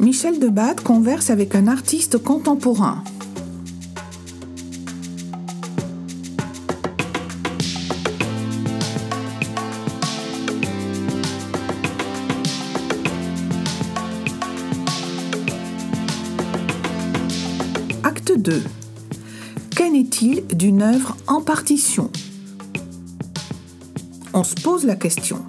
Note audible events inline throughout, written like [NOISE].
Michel Debat converse avec un artiste contemporain. Acte 2. Qu'en est-il d'une œuvre en partition? On se pose la question.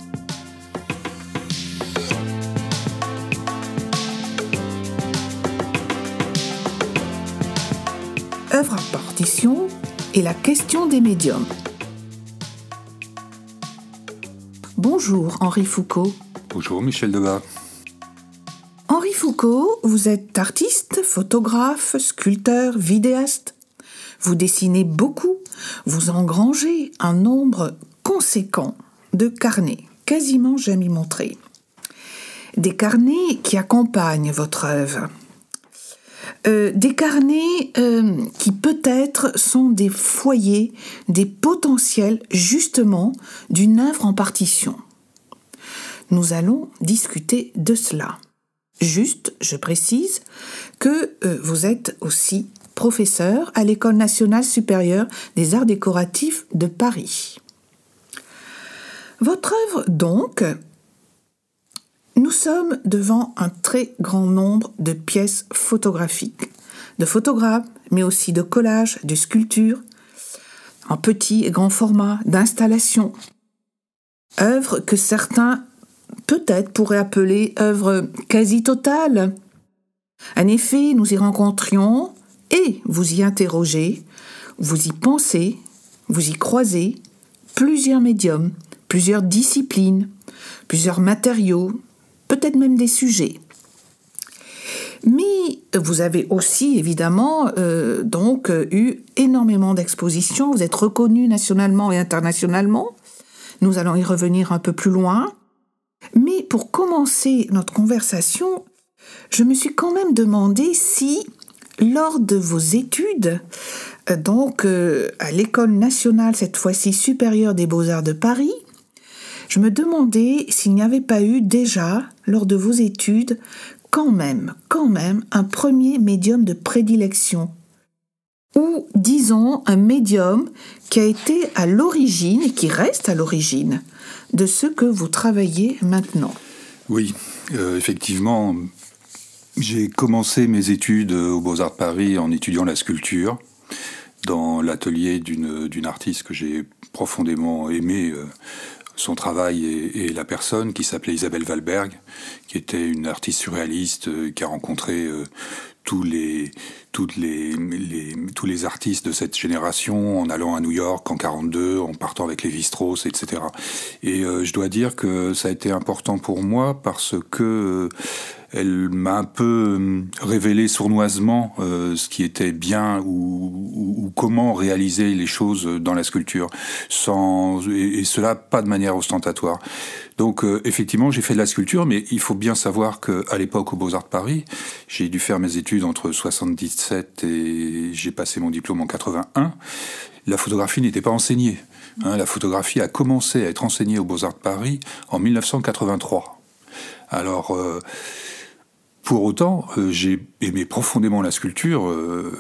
Et la question des médiums. Bonjour Henri Foucault. Bonjour Michel Debat. Henri Foucault, vous êtes artiste, photographe, sculpteur, vidéaste. Vous dessinez beaucoup, vous engrangez un nombre conséquent de carnets, quasiment jamais montrés. Des carnets qui accompagnent votre œuvre. Euh, des carnets euh, qui peut-être sont des foyers, des potentiels justement d'une œuvre en partition. Nous allons discuter de cela. Juste, je précise que euh, vous êtes aussi professeur à l'École nationale supérieure des arts décoratifs de Paris. Votre œuvre, donc, nous sommes devant un très grand nombre de pièces photographiques, de photographes, mais aussi de collages, de sculptures, en petit et grand format, d'installations. Œuvres que certains peut-être pourraient appeler œuvres quasi totales. En effet, nous y rencontrions et vous y interrogez, vous y pensez, vous y croisez plusieurs médiums, plusieurs disciplines, plusieurs matériaux, peut-être même des sujets. Mais vous avez aussi évidemment euh, donc eu énormément d'expositions, vous êtes reconnu nationalement et internationalement. Nous allons y revenir un peu plus loin. Mais pour commencer notre conversation, je me suis quand même demandé si, lors de vos études, euh, donc euh, à l'école nationale, cette fois-ci supérieure des beaux-arts de Paris, je me demandais s'il n'y avait pas eu déjà, lors de vos études, quand même, quand même, un premier médium de prédilection. Ou, disons, un médium qui a été à l'origine et qui reste à l'origine de ce que vous travaillez maintenant. Oui, euh, effectivement, j'ai commencé mes études aux Beaux-Arts de Paris en étudiant la sculpture dans l'atelier d'une artiste que j'ai profondément aimée, euh, son travail et, la personne qui s'appelait Isabelle Valberg, qui était une artiste surréaliste euh, qui a rencontré euh, tous les, toutes les, tous les artistes de cette génération en allant à New York en 42, en partant avec les Strauss, etc. Et euh, je dois dire que ça a été important pour moi parce que elle m'a un peu euh, révélé sournoisement euh, ce qui était bien ou, comment réaliser les choses dans la sculpture, sans et, cela pas de manière ostentatoire. Donc euh, effectivement, j'ai fait de la sculpture, mais il faut bien savoir que à l'époque au Beaux Arts de Paris, j'ai dû faire mes études entre 77 et j'ai passé mon diplôme en 81. La photographie n'était pas enseignée. Hein. la photographie a commencé à être enseignée aux Beaux Arts de Paris en 1983. Alors pour autant, euh, j'ai aimé profondément la sculpture. Euh,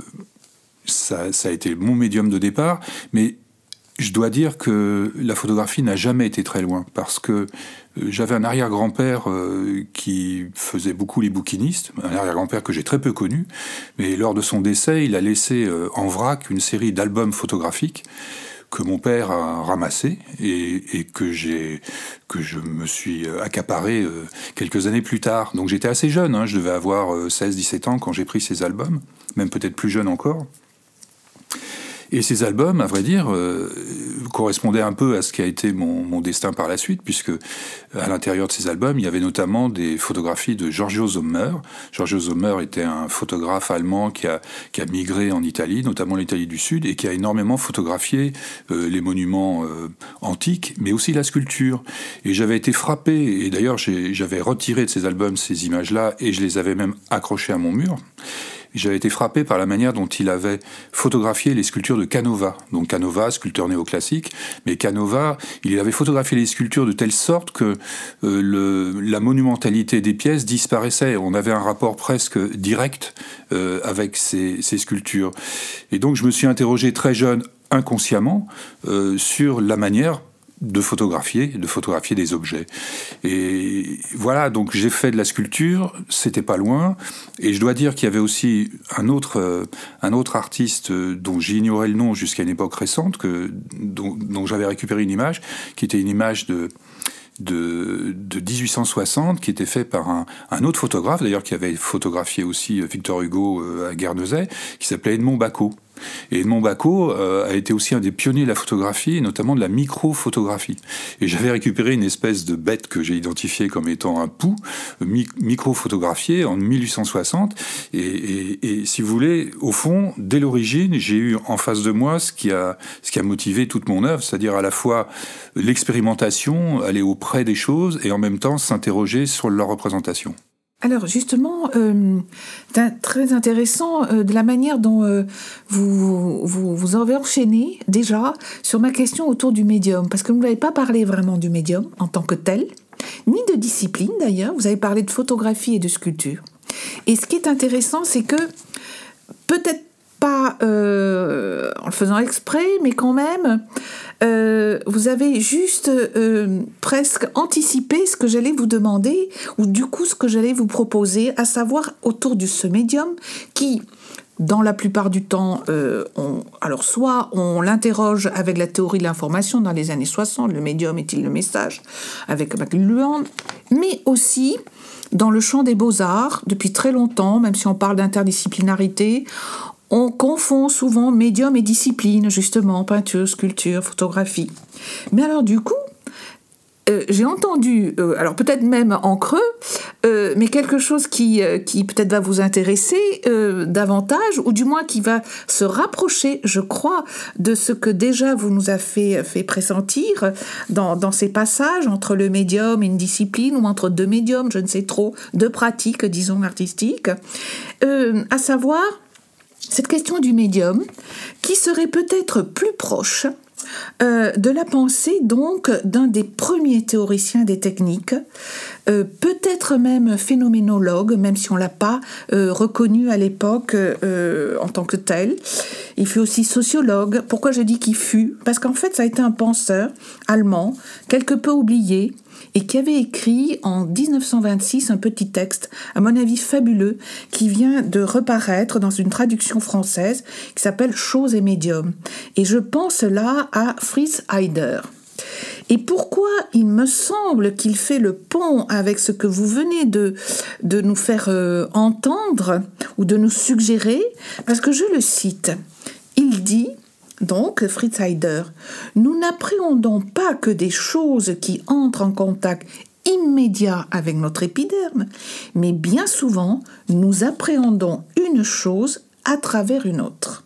ça, a été mon médium de départ, mais je dois dire que la photographie n'a jamais été très loin parce que euh, j'avais un arrière-grand-père qui faisait beaucoup les bouquinistes, un arrière-grand-père que j'ai très peu connu, mais lors de son décès, il a laissé en vrac une série d'albums photographiques que mon père a ramassé et, que j'ai que je me suis accaparé euh, quelques années plus tard. Donc j'étais assez jeune, hein, je devais avoir 16-17 euh, ans quand j'ai pris ces albums, même peut-être plus jeune encore. Et ces albums, à vrai dire, euh, correspondaient un peu à ce qui a été mon, destin par la suite, puisque à l'intérieur de ces albums, il y avait notamment des photographies de Giorgio Sommer. Giorgio Sommer était un photographe allemand qui a, qui a migré en Italie, notamment l'Italie du Sud, et qui a énormément photographié euh, les monuments euh, antiques, mais aussi la sculpture. Et j'avais été frappé, et d'ailleurs j'avais retiré de ces albums ces images-là, et je les avais même accrochées à mon mur. J'avais été frappé par la manière dont il avait photographié les sculptures de Canova. Donc Canova, sculpteur néoclassique, mais Canova, il avait photographié les sculptures de telle sorte que euh, la monumentalité des pièces disparaissait. On avait un rapport presque direct euh, avec ces, ces, sculptures. Et donc je me suis interrogé très jeune, inconsciemment, euh, sur la manière de photographier, de photographier des objets. Et voilà, donc j'ai fait de la sculpture, c'était pas loin, et je dois dire qu'il y avait aussi un autre, euh, un autre artiste euh, dont j'ignorais le nom jusqu'à une époque récente, que, dont, j'avais récupéré une image, qui était une image de, de, de 1860 qui était fait par un, un autre photographe, d'ailleurs qui avait photographié aussi Victor Hugo à Guernesey, qui s'appelait Edmond Bacot. Et Edmond Bacot euh, a été aussi un des pionniers de la photographie, et notamment de la microphotographie. Et j'avais récupéré une espèce de bête que j'ai identifiée comme étant un pou, micro-photographié en 1860. Et, et, et, si vous voulez, au fond, dès l'origine, j'ai eu en face de moi ce qui a, ce qui a motivé toute mon œuvre, c'est-à-dire à la fois l'expérimentation, aller auprès des choses, et en même temps s'interroger sur leur représentation. Alors justement, euh, très intéressant euh, de la manière dont euh, vous, vous, vous avez enchaîné déjà sur ma question autour du médium, parce que vous n'avez pas parlé vraiment du médium en tant que tel, ni de discipline d'ailleurs, vous avez parlé de photographie et de sculpture. Et ce qui est intéressant, c'est que peut-être euh, en le faisant exprès, mais quand même, euh, vous avez juste euh, presque anticipé ce que j'allais vous demander, ou du coup ce que j'allais vous proposer, à savoir autour de ce médium qui, dans la plupart du temps, on, alors soit on l'interroge avec la théorie de l'information dans les années 60, le médium est-il le message, avec McLuhan, mais aussi dans le champ des beaux-arts, depuis très longtemps, même si on parle d'interdisciplinarité, on confond souvent médium et discipline, justement, peinture, sculpture, photographie. Mais alors du coup, euh, j'ai entendu, euh, alors peut-être même en creux, euh, mais quelque chose qui, qui peut-être va vous intéresser davantage, ou du moins qui va se rapprocher, je crois, de ce que déjà vous nous avez fait, pressentir dans, dans, ces passages entre le médium et une discipline, ou entre deux médiums, je ne sais trop, deux pratiques, disons, artistiques, à savoir cette question du médium qui serait peut-être plus proche euh, de la pensée donc d'un des premiers théoriciens des techniques, euh, peut-être même phénoménologue, même si on l'a pas euh, reconnu à l'époque en tant que tel. Il fut aussi sociologue. Pourquoi je dis qu'il fut? Parce qu'en fait, ça a été un penseur allemand, quelque peu oublié, et qui avait écrit en 1926 un petit texte, à mon avis fabuleux, qui vient de reparaître dans une traduction française qui s'appelle Choses et médium. Et je pense là à Fritz Heider. Et pourquoi il me semble qu'il fait le pont avec ce que vous venez de, de nous faire euh, entendre ou de nous suggérer? Parce que je le cite. Il dit donc, Fritz Heider, nous n'appréhendons pas que des choses qui entrent en contact immédiat avec notre épiderme, mais bien souvent, nous appréhendons une chose à travers une autre.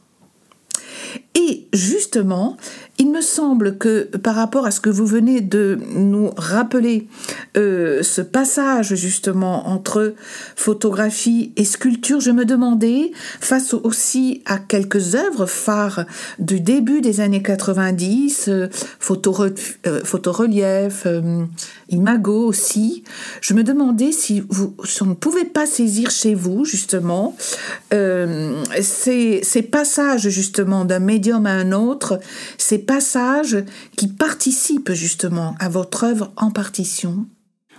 Et justement, il me semble que par rapport à ce que vous venez de nous rappeler, euh, ce passage justement entre photographie et sculpture, je me demandais, face aussi à quelques œuvres phares du début des années 90, euh, euh, photorelief, euh, imago aussi, je me demandais si, vous, on ne pouvait pas saisir chez vous justement ces, ces passages justement d'un médium à un autre, ces passages qui participent justement à votre œuvre en partition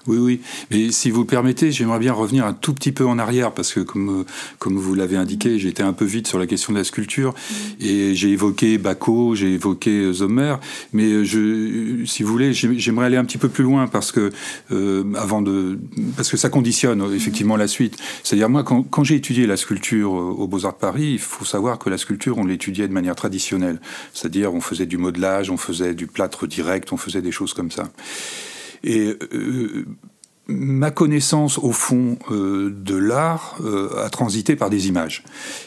oui, oui. Mais si vous le permettez, j'aimerais bien revenir un tout petit peu en arrière parce que, comme, comme vous l'avez indiqué, été un peu vite sur la question de la sculpture et j'ai évoqué Bacot, j'ai évoqué Sommer, mais je, si vous voulez, j'aimerais aller un petit peu plus loin parce que euh, avant de, parce que ça conditionne effectivement la suite. C'est-à-dire moi, quand, quand j'ai étudié la sculpture au Beaux Arts de Paris, il faut savoir que la sculpture, on l'étudiait de manière traditionnelle, c'est-à-dire on faisait du modelage, on faisait du plâtre direct, on faisait des choses comme ça. Et euh, ma connaissance au fond euh, de l'art euh, a transité par des images.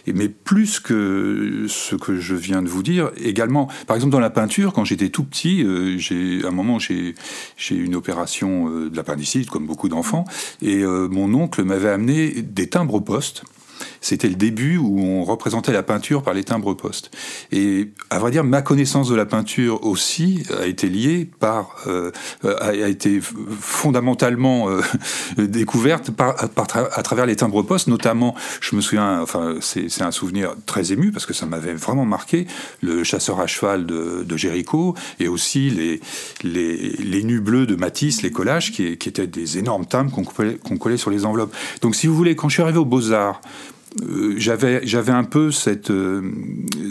Mais plus que ce que je viens de vous dire, également, par exemple dans la peinture, quand j'étais tout petit, j'ai à un moment j'ai j'ai une opération de l'appendicite comme beaucoup d'enfants, et mon oncle m'avait amené des timbres au poste c'était le début où on représentait la peinture par les timbres postes. Et à vrai dire, ma connaissance de la peinture aussi a été liée par, euh, a, été fondamentalement euh, [LAUGHS] découverte par, à travers les timbres postes, notamment, je me souviens, enfin, c'est un souvenir très ému parce que ça m'avait vraiment marqué, le chasseur à cheval de, de Géricault et aussi les, les, les, nus bleus de Matisse, les collages, qui, qui étaient des énormes timbres qu'on collait, collait sur les enveloppes. Donc, si vous voulez, quand je suis arrivé aux Beaux-Arts, euh, j'avais j'avais un peu cette euh,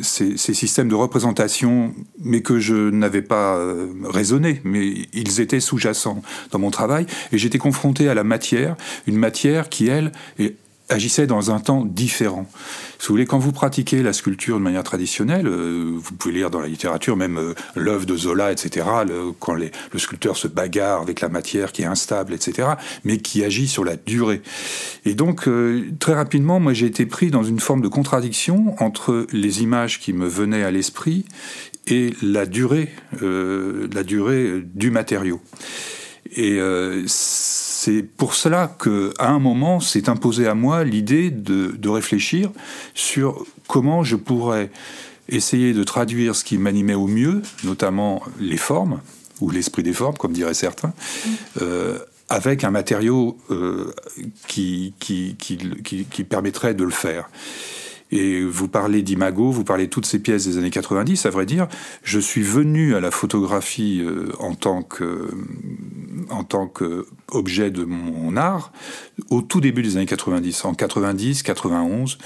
ces, ces, systèmes de représentation mais que je n'avais pas euh, raisonné. Mais ils étaient sous-jacents dans mon travail. Et j'étais confronté à la matière une matière qui elle est agissait dans un temps différent. Si vous voulez, quand vous pratiquez la sculpture de manière traditionnelle, euh, vous pouvez lire dans la littérature même euh, l'œuvre de Zola, etc., quand les, le sculpteur se bagarre avec la matière qui est instable, etc., mais qui agit sur la durée. Et donc, euh, très rapidement, moi j'ai été pris dans une forme de contradiction entre les images qui me venaient à l'esprit et la durée, la durée du matériau. Et c'est pour cela que, à un moment, s'est imposé à moi l'idée de, réfléchir sur comment je pourrais essayer de traduire ce qui m'animait au mieux, notamment les formes, ou l'esprit des formes, comme diraient certains, euh, avec un matériau euh, qui, permettrait de le faire. Et vous parlez d'imago, vous parlez de toutes ces pièces des années 90, à vrai dire, je suis venu à la photographie euh, en tant que tant qu'objet de mon art au tout début des années 90, en 90, 91.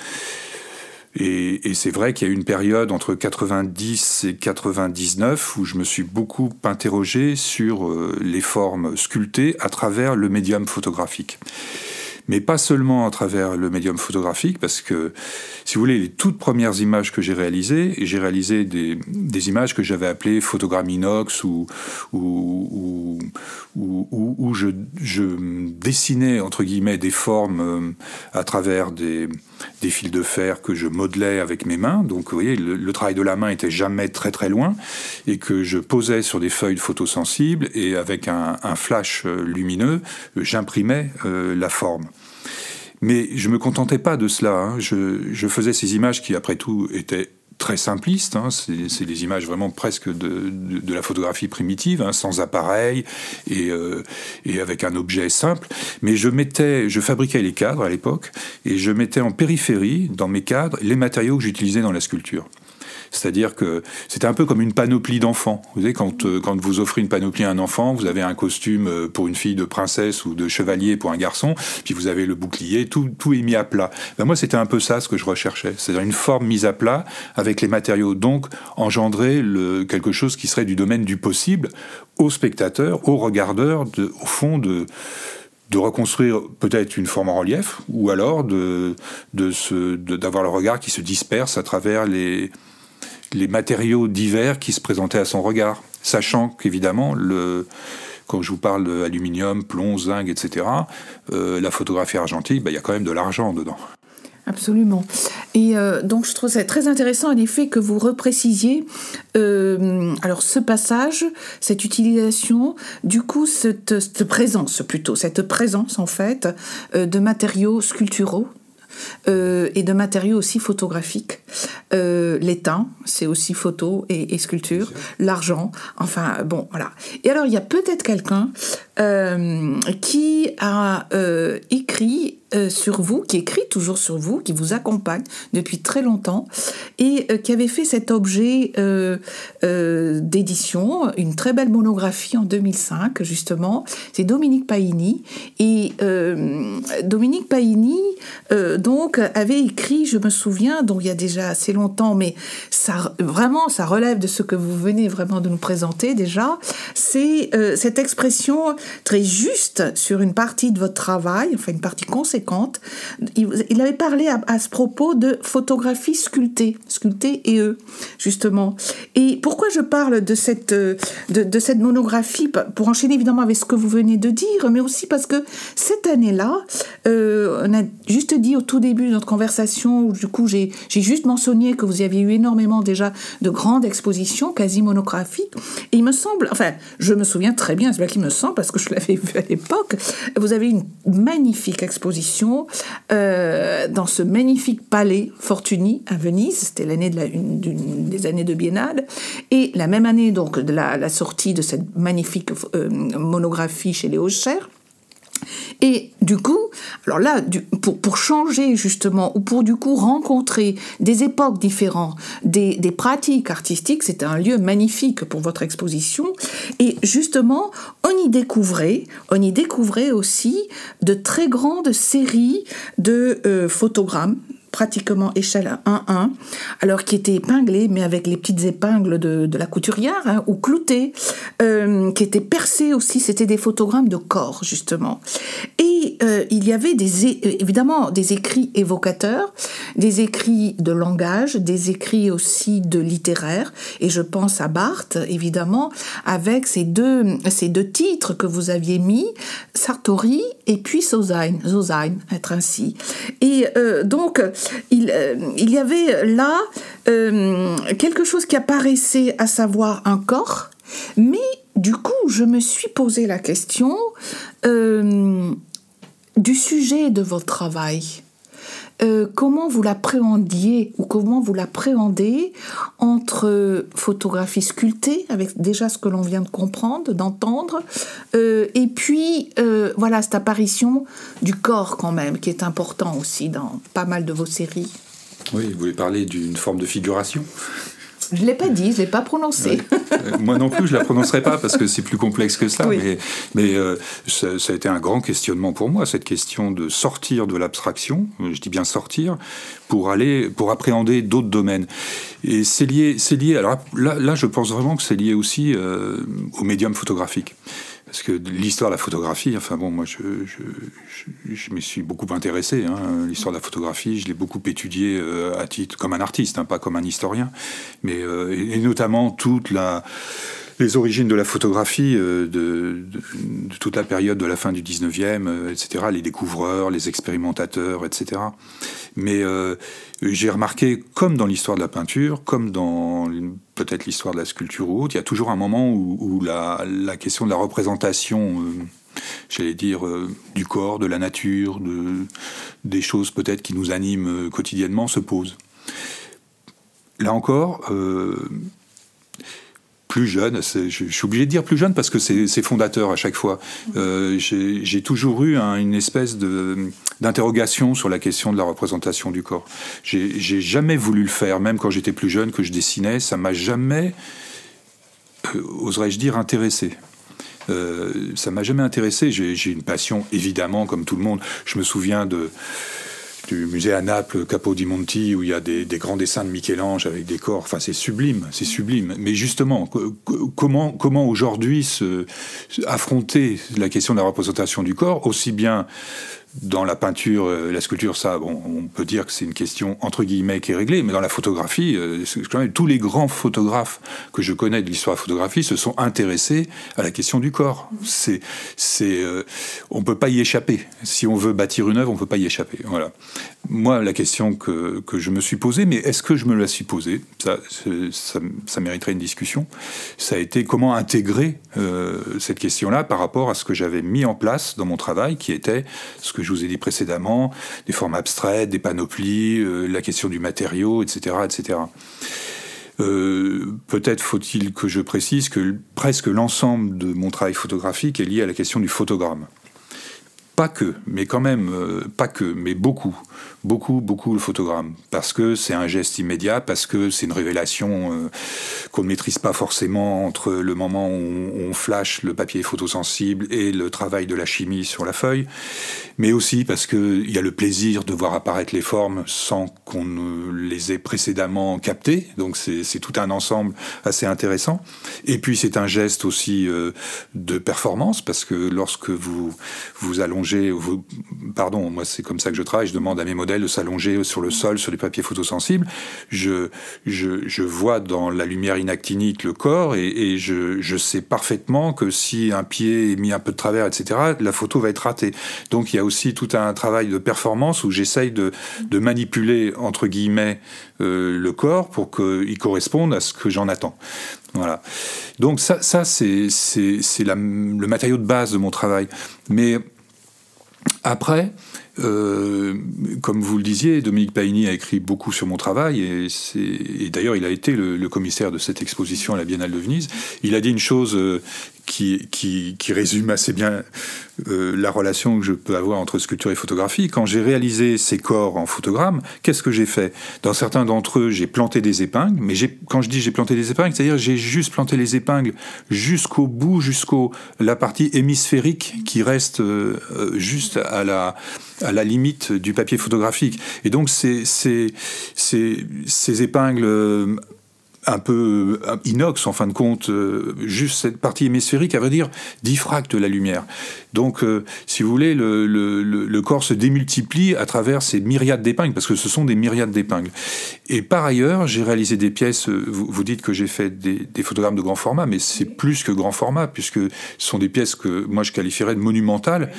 Et, et c'est vrai qu'il y a eu une période entre 90 et 99 où je me suis beaucoup interrogé sur euh, les formes sculptées à travers le médium photographique mais pas seulement à travers le médium photographique, parce que, si vous voulez, les toutes premières images que j'ai réalisées, j'ai réalisé des, des, images que j'avais appelées photogrammes inox, ou, où je, je, dessinais, entre guillemets, des formes euh, à travers des, des, fils de fer que je modelais avec mes mains. Donc, vous voyez, le, travail de la main était jamais très très loin, et que je posais sur des feuilles photosensibles, et avec un, un flash euh, lumineux, j'imprimais euh, la forme. Mais je me contentais pas de cela. Hein. Je, faisais ces images qui, après tout, étaient très simplistes. Hein. C'est des images vraiment presque de, la photographie primitive, hein, sans appareil euh, et, avec un objet simple. Mais je mettais, je fabriquais les cadres à l'époque et je mettais en périphérie, dans mes cadres, les matériaux que j'utilisais dans la sculpture. C'est-à-dire que c'était un peu comme une panoplie d'enfants. Vous savez, quand, euh, quand vous offrez une panoplie à un enfant, vous avez un costume euh, pour une fille de princesse ou de chevalier pour un garçon, puis vous avez le bouclier, tout, tout est mis à plat. Ben moi, c'était un peu ça ce que je recherchais. C'est-à-dire une forme mise à plat avec les matériaux. Donc, engendrer quelque chose qui serait du domaine du possible au spectateur, au regardeur, de, au fond de de reconstruire peut-être une forme en relief, ou alors de d'avoir le regard qui se disperse à travers les, les matériaux divers qui se présentaient à son regard, sachant qu'évidemment, le, quand je vous parle d'aluminium, plomb, zinc, etc., euh, la photographie argentique, bah, il y a quand même de l'argent dedans. Absolument. Et euh, donc je trouve ça très intéressant en effet que vous reprécisiez euh, alors ce passage, cette utilisation, du coup cette, cette, présence plutôt, cette présence en fait de matériaux sculpturaux euh, et de matériaux aussi photographiques. Euh, l'étain, c'est aussi photo et, sculpture. L'argent, enfin bon, voilà. Et alors il y a peut-être quelqu'un euh, qui a écrit euh, sur vous, qui écrit toujours sur vous, qui vous accompagne depuis très longtemps et euh, qui avait fait cet objet euh, d'édition, une très belle monographie en 2005 justement. C'est Dominique Paini et Dominique Paini donc avait écrit, je me souviens, donc il y a déjà assez longtemps, mais ça vraiment ça relève de ce que vous venez vraiment de nous présenter déjà. C'est cette expression très juste sur une partie de votre travail, enfin une partie conséquente il, avait parlé à, ce propos de photographie sculptée, sculptée et eux, justement. Et pourquoi je parle de cette, de, cette monographie? Pour enchaîner évidemment avec ce que vous venez de dire, mais aussi parce que cette année-là, euh, on a juste dit au tout début de notre conversation, où du coup j'ai juste mentionné que vous aviez eu énormément déjà de grandes expositions, quasi monographiques. Et il me semble, enfin, je me souviens très bien, c'est pas qu'il me semble, parce que je l'avais vu à l'époque, vous avez une magnifique exposition euh, dans ce magnifique palais Fortuny à Venise. C'était l'année des années de Biennale. Et la même année, donc, de la, la sortie de cette magnifique euh, monographie chez Léo Cher. Et du coup, alors là, pour, changer justement, ou pour du coup rencontrer des époques différentes, des, des pratiques artistiques, c'était un lieu magnifique pour votre exposition. Et justement, on y découvrait, on y découvrait aussi de très grandes séries de euh, photogrammes pratiquement échelle 1-1, alors qui était épinglé, mais avec les petites épingles de, la couturière, hein, ou clouté, euh, qui était percé aussi, c'était des photogrammes de corps, justement. Et euh, il y avait des, évidemment des écrits évocateurs, des écrits de langage, des écrits aussi de littéraire, et je pense à Barthes, évidemment, avec ces deux, ces deux titres que vous aviez mis, Sartori et puis Sosain, Sosain, être ainsi. Et euh, donc, il, euh, il y avait là euh, quelque chose qui apparaissait, à savoir un corps, mais du coup, je me suis posé la question euh, du sujet de votre travail. Comment vous l'appréhendiez ou comment vous l'appréhendez entre photographie sculptée, avec déjà ce que l'on vient de comprendre, d'entendre, et puis voilà cette apparition du corps quand même, qui est important aussi dans pas mal de vos séries? Oui, vous voulez parler d'une forme de figuration? Je ne l'ai pas dit, je ne l'ai pas prononcé. Euh, moi non plus, je ne la prononcerai pas parce que c'est plus complexe que ça. Mais, mais euh, ça, a été un grand questionnement pour moi, cette question de sortir de l'abstraction, je dis bien sortir, pour aller, pour appréhender d'autres domaines. Et c'est lié, lié. Alors là, là, je pense vraiment que c'est lié aussi euh, au médium photographique parce que l'histoire de la photographie, enfin bon, moi je, je, me suis beaucoup intéressé. Hein, l'histoire de la photographie, je l'ai beaucoup étudié euh, à titre comme un artiste, hein, pas comme un historien, mais euh, et, notamment toute la les origines de la photographie euh, de, toute la période de la fin du 19e, etc., les découvreurs, les expérimentateurs, etc. Mais j'ai remarqué, comme dans l'histoire de la peinture, comme dans peut-être l'histoire de la sculpture ou autre, il y a toujours un moment où, la, question de la représentation, euh, j'allais dire, euh, du corps, de la nature, de, des choses peut-être qui nous animent euh, quotidiennement se pose. Là encore, plus jeune, je, suis obligé de dire plus jeune parce que c'est fondateur à chaque fois. Euh, J'ai toujours eu une espèce d'interrogation sur la question de la représentation du corps. J'ai jamais voulu le faire, même quand j'étais plus jeune, que je dessinais, ça m'a jamais, euh, oserais-je dire, intéressé. Euh, ça m'a jamais intéressé. J'ai une passion, évidemment, comme tout le monde. Je me souviens de du musée à Naples, Capo di Monti, où il y a des, grands dessins de Michel-Ange avec des corps. Enfin, c'est sublime, c'est sublime. Mais justement, comment, comment aujourd'hui affronter la question de la représentation du corps, aussi bien dans la peinture, euh, la sculpture, ça, bon, on peut dire que c'est une question entre guillemets qui est réglée, mais dans la photographie, euh, tous les grands photographes que je connais de l'histoire de la photographie se sont intéressés à la question du corps. C'est, c'est, euh, on peut pas y échapper. Si on veut bâtir une œuvre, on peut pas y échapper. Voilà. Moi, la question que, que je me suis posée, mais est-ce que je me la suis posée? Ça, ça, ça, mériterait une discussion. Ça a été comment intégrer cette question-là par rapport à ce que j'avais mis en place dans mon travail, qui était ce que je vous ai dit précédemment, des formes abstraites, des panoplies, euh, la question du matériau, etc. etc. Euh, peut-être faut-il que je précise que presque l'ensemble de mon travail photographique est lié à la question du photogramme. Pas que, mais quand même, euh, pas que, mais beaucoup beaucoup, beaucoup le photogramme, parce que c'est un geste immédiat, parce que c'est une révélation euh, qu'on ne maîtrise pas forcément entre le moment où on, flash le papier photosensible et le travail de la chimie sur la feuille, mais aussi parce qu'il y a le plaisir de voir apparaître les formes sans qu'on ne les ait précédemment captées, donc c'est tout un ensemble assez intéressant. Et puis c'est un geste aussi euh, de performance, parce que lorsque vous vous allongez, pardon, moi c'est comme ça que je travaille, je demande à mes modèles de s'allonger sur le sol, sur les papiers photosensibles, je, je, vois dans la lumière inactinique le corps et, je, je, sais parfaitement que si un pied est mis un peu de travers, etc., la photo va être ratée. Donc il y a aussi tout un travail de performance où j'essaye de, de, manipuler, entre guillemets, euh, le corps pour qu'il corresponde à ce que j'en attends. Voilà. Donc ça, ça c'est le matériau de base de mon travail. Mais après, euh, comme vous le disiez, Dominique Paigny a écrit beaucoup sur mon travail et, et d'ailleurs il a été le, le, commissaire de cette exposition à la Biennale de Venise. Il a dit une chose euh, qui, qui, qui, résume assez bien euh, la relation que je peux avoir entre sculpture et photographie. Quand j'ai réalisé ces corps en photogramme, qu'est-ce que j'ai fait? Dans certains d'entre eux, j'ai planté des épingles, mais quand je dis j'ai planté des épingles, c'est-à-dire j'ai juste planté les épingles jusqu'au bout, jusqu'au la partie hémisphérique qui reste euh, euh, juste à la, à la limite du papier photographique. Et donc ces, ces, ces, ces épingles un peu euh, inox en fin de compte, euh, juste cette partie hémisphérique, à vrai dire, diffracte la lumière. Donc, euh, si vous voulez, le, le, le, corps se démultiplie à travers ces myriades d'épingles, parce que ce sont des myriades d'épingles. Et par ailleurs, j'ai réalisé des pièces, vous, vous dites que j'ai fait des, des, photogrammes de grand format, mais c'est plus que grand format, puisque ce sont des pièces que moi je qualifierais de monumentales,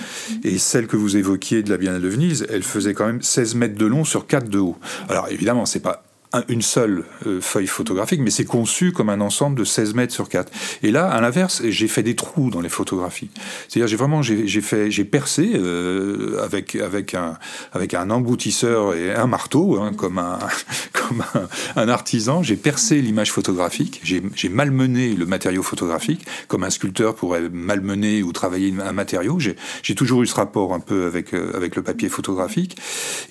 et celle que vous évoquiez de la Biennale de Venise, elle faisait quand même 16 mètres de long sur 4 de haut. Alors évidemment, c'est pas une seule euh, feuille photographique, mais c'est conçu comme un ensemble de 16 mètres sur 4. Et là, à l'inverse, j'ai fait des trous dans les photographies. C'est-à-dire, j'ai vraiment, j'ai fait, j'ai percé euh, avec avec un avec un emboutisseur et un marteau, hein, comme un [LAUGHS] comme un, artisan. J'ai percé l'image photographique. J'ai malmené le matériau photographique, comme un sculpteur pourrait malmener ou travailler un matériau. J'ai toujours eu ce rapport un peu avec euh, avec le papier photographique.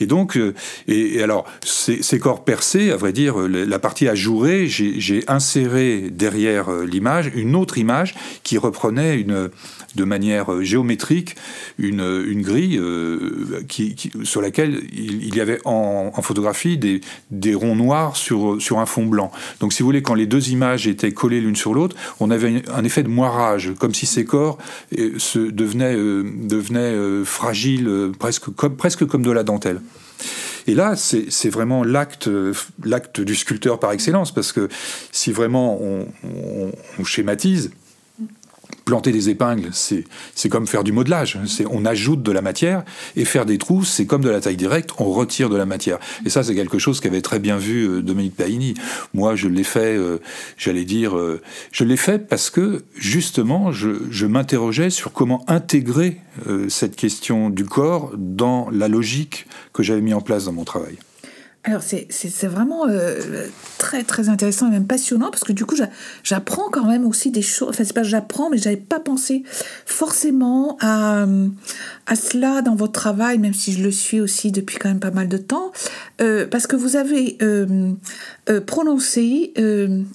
Et donc, et, et alors, ces, ces corps percés à vrai dire, la partie ajourée, j'ai inséré derrière euh, l'image une autre image qui reprenait une, de manière euh, géométrique une, une grille euh, qui, sur laquelle il, y avait en, photographie des, des, ronds noirs sur, sur un fond blanc. Donc si vous voulez, quand les deux images étaient collées l'une sur l'autre, on avait un effet de moirage, comme si ces corps se devenaient, devenaient fragiles, presque presque comme de la dentelle. Et là, c'est vraiment l'acte du sculpteur par excellence, parce que si vraiment on, on schématise, planter des épingles, c'est comme faire du modelage. On ajoute de la matière et faire des trous, c'est comme de la taille directe, on retire de la matière. Et ça, c'est quelque chose qu'avait très bien vu euh, Dominique Paini. Moi, je l'ai fait, euh, j'allais dire, euh, je l'ai fait parce que justement, je, je m'interrogeais sur comment intégrer cette question du corps dans la logique que j'avais mis en place dans mon travail. Alors c'est vraiment très intéressant et même passionnant parce que du coup j'apprends quand même aussi des choses. Enfin c'est pas j'apprends mais j'avais pas pensé forcément à, à cela dans votre travail même si je le suis aussi depuis quand même pas mal de temps euh, parce que vous avez euh, prononcé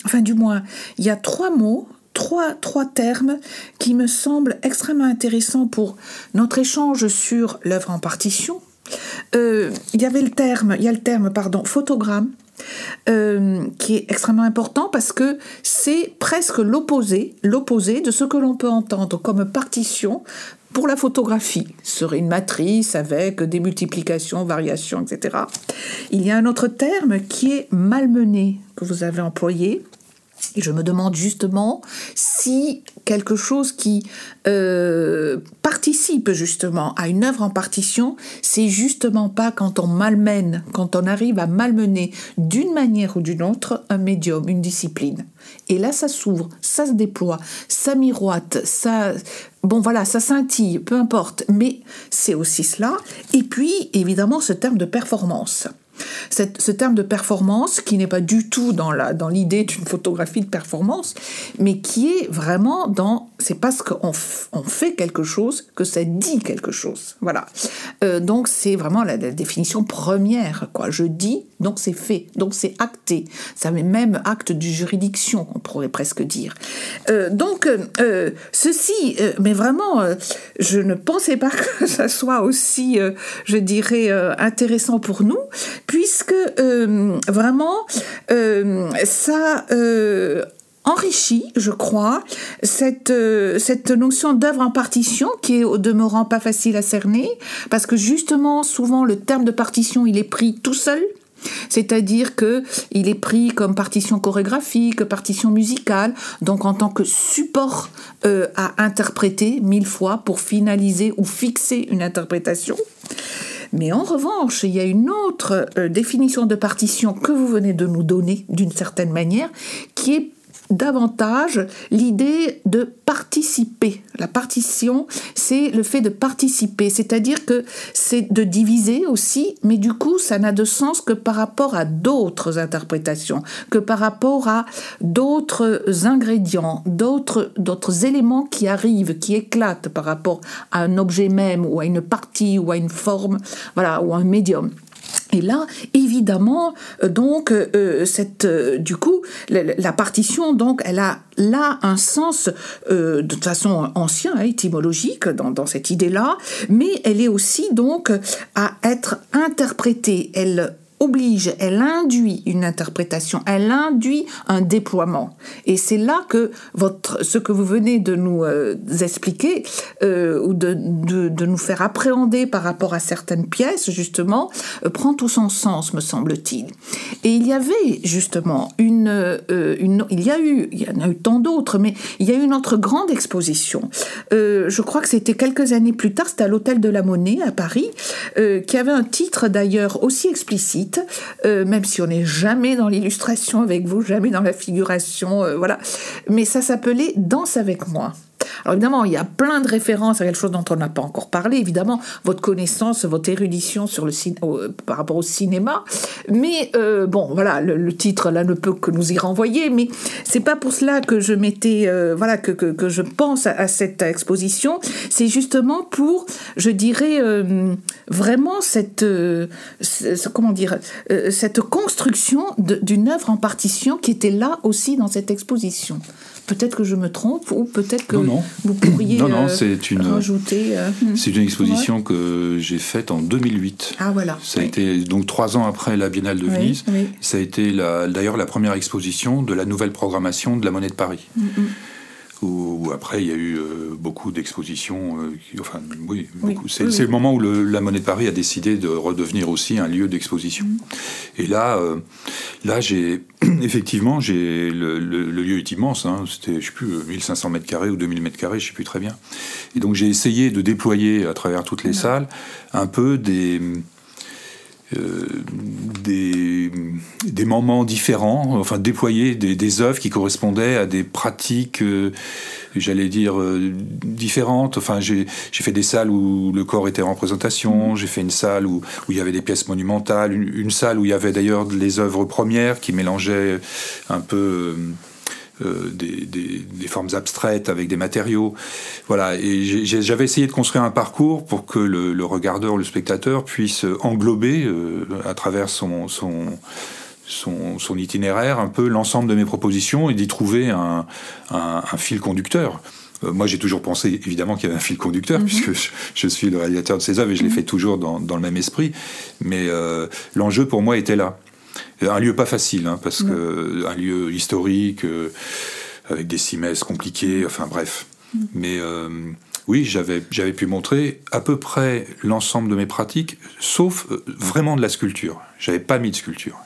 enfin du moins il y a trois mots Trois, trois, termes qui me semblent extrêmement intéressants pour notre échange sur l'œuvre en partition, euh, il y avait le terme, il y a le terme, pardon, photogramme, euh, qui est extrêmement important parce que c'est presque l'opposé, l'opposé de ce que l'on peut entendre comme partition pour la photographie. Ce serait une matrice avec des multiplications, variations, etc. Il y a un autre terme qui est malmené que vous avez employé, je me demande justement si quelque chose qui euh, participe justement à une œuvre en partition, c'est justement pas quand on malmène, quand on arrive à malmener d'une manière ou d'une autre un médium, une discipline. Et là, ça s'ouvre, ça se déploie, ça miroite, ça, bon voilà, ça scintille, peu importe. Mais c'est aussi cela. Et puis, évidemment, ce terme de performance ce terme de performance, qui n'est pas du tout dans dans l'idée d'une photographie de performance, mais qui est vraiment dans, c'est parce qu'on on fait quelque chose que ça dit quelque chose. Voilà. Euh, donc c'est vraiment la, définition première, quoi. Je dis, donc c'est fait, donc c'est acté. Ça met même acte de juridiction, on pourrait presque dire. Euh, donc euh, ceci, mais vraiment, je ne pensais pas que [LAUGHS] ça soit aussi, je dirais, intéressant pour nous, puisque euh, vraiment euh, ça euh, enrichit, je crois, cette, cette notion d'œuvre en partition qui est au demeurant pas facile à cerner, parce que justement, souvent, le terme de partition, il est pris tout seul. C'est-à-dire que il est pris comme partition chorégraphique, partition musicale, donc en tant que support à interpréter mille fois pour finaliser ou fixer une interprétation. Mais en revanche, il y a une autre euh, définition de partition que vous venez de nous donner d'une certaine manière, qui est davantage l'idée de participer. La partition, c'est le fait de participer, c'est-à-dire que c'est de diviser aussi, mais du coup, ça n'a de sens que par rapport à d'autres interprétations, que par rapport à d'autres ingrédients, d'autres éléments qui arrivent, qui éclatent par rapport à un objet même ou à une partie ou à une forme, voilà, ou à un médium. Et là, évidemment, euh, donc, euh, cette, euh, du coup, la, partition, donc, elle a là un sens de façon ancien, hein, étymologique, dans, dans cette idée-là, mais elle est aussi donc à être interprétée. Elle oblige, elle induit une interprétation, elle induit un déploiement. Et c'est là que votre, ce que vous venez de nous euh, expliquer, euh, ou de, de, nous faire appréhender par rapport à certaines pièces, justement, euh, prend tout son sens, me semble-t-il. Et il y avait justement une, une, il y a eu, il y en a eu tant d'autres, mais il y a eu une autre grande exposition. je crois que c'était quelques années plus tard, c'était à l'Hôtel de la Monnaie à Paris, qui avait un titre d'ailleurs aussi explicite euh, même si on n'est jamais dans l'illustration avec vous, jamais dans la figuration, euh, voilà. Mais ça s'appelait Danse avec moi. Alors évidemment, il y a plein de références à quelque chose dont on n'a pas encore parlé. Évidemment, votre connaissance, votre érudition sur le par rapport au cinéma. Mais euh, bon, voilà, le, titre là ne peut que nous y renvoyer. Mais c'est pas pour cela que je m'étais, euh, voilà, que, que, je pense à, cette exposition. C'est justement pour, je dirais, euh, vraiment cette, comment dire, cette construction d'une œuvre en partition qui était là aussi dans cette exposition. Peut-être que je me trompe ou peut-être que vous pourriez non, non, euh, une, rajouter. Euh, c'est une exposition que j'ai faite en 2008. Ah voilà. Ça a été donc trois ans après la Biennale de Venise. Ça a été d'ailleurs la première exposition de la nouvelle programmation de la Monnaie de Paris. Mm, mm où, après il y a eu euh, beaucoup d'expositions. Euh, enfin, oui, c'est le moment où la Monnaie de Paris a décidé de redevenir aussi un lieu d'exposition. Mm. Et là, euh, là j'ai [CLEARS THROAT] effectivement, j'ai le, lieu est immense. Hein, C'était, je sais plus, 1500 mètres carrés ou 2000 mètres carrés, je sais plus très bien. Et donc j'ai essayé de déployer à travers toutes les salles un peu des des, des, moments différents, enfin déployer des, des, œuvres qui correspondaient à des pratiques, euh, j'allais dire, euh, différentes. Enfin, j'ai fait des salles où le corps était en représentation, j'ai fait une salle où, où, il y avait des pièces monumentales, une, une salle où il y avait d'ailleurs les œuvres premières qui mélangeaient un peu euh, des, des, formes abstraites avec des matériaux. Voilà, et j'avais essayé de construire un parcours pour que le, le regardeur, le spectateur puisse englober euh, à travers son, son, son, son, itinéraire un peu l'ensemble de mes propositions et d'y trouver un, un, un, fil conducteur. Euh, moi, j'ai toujours pensé évidemment qu'il y avait un fil conducteur, mhm. puisque je, suis le réalisateur de ces œuvres et je les mhm. fais toujours dans, dans, le même esprit. Mais l'enjeu pour moi était là. Un lieu pas facile, hein, parce que un lieu historique, euh, avec des cimaises compliquées, enfin bref. Mm. Mais euh, oui, j'avais, j'avais pu montrer à peu près l'ensemble de mes pratiques, sauf euh, vraiment de la sculpture. J'avais pas mis de sculpture.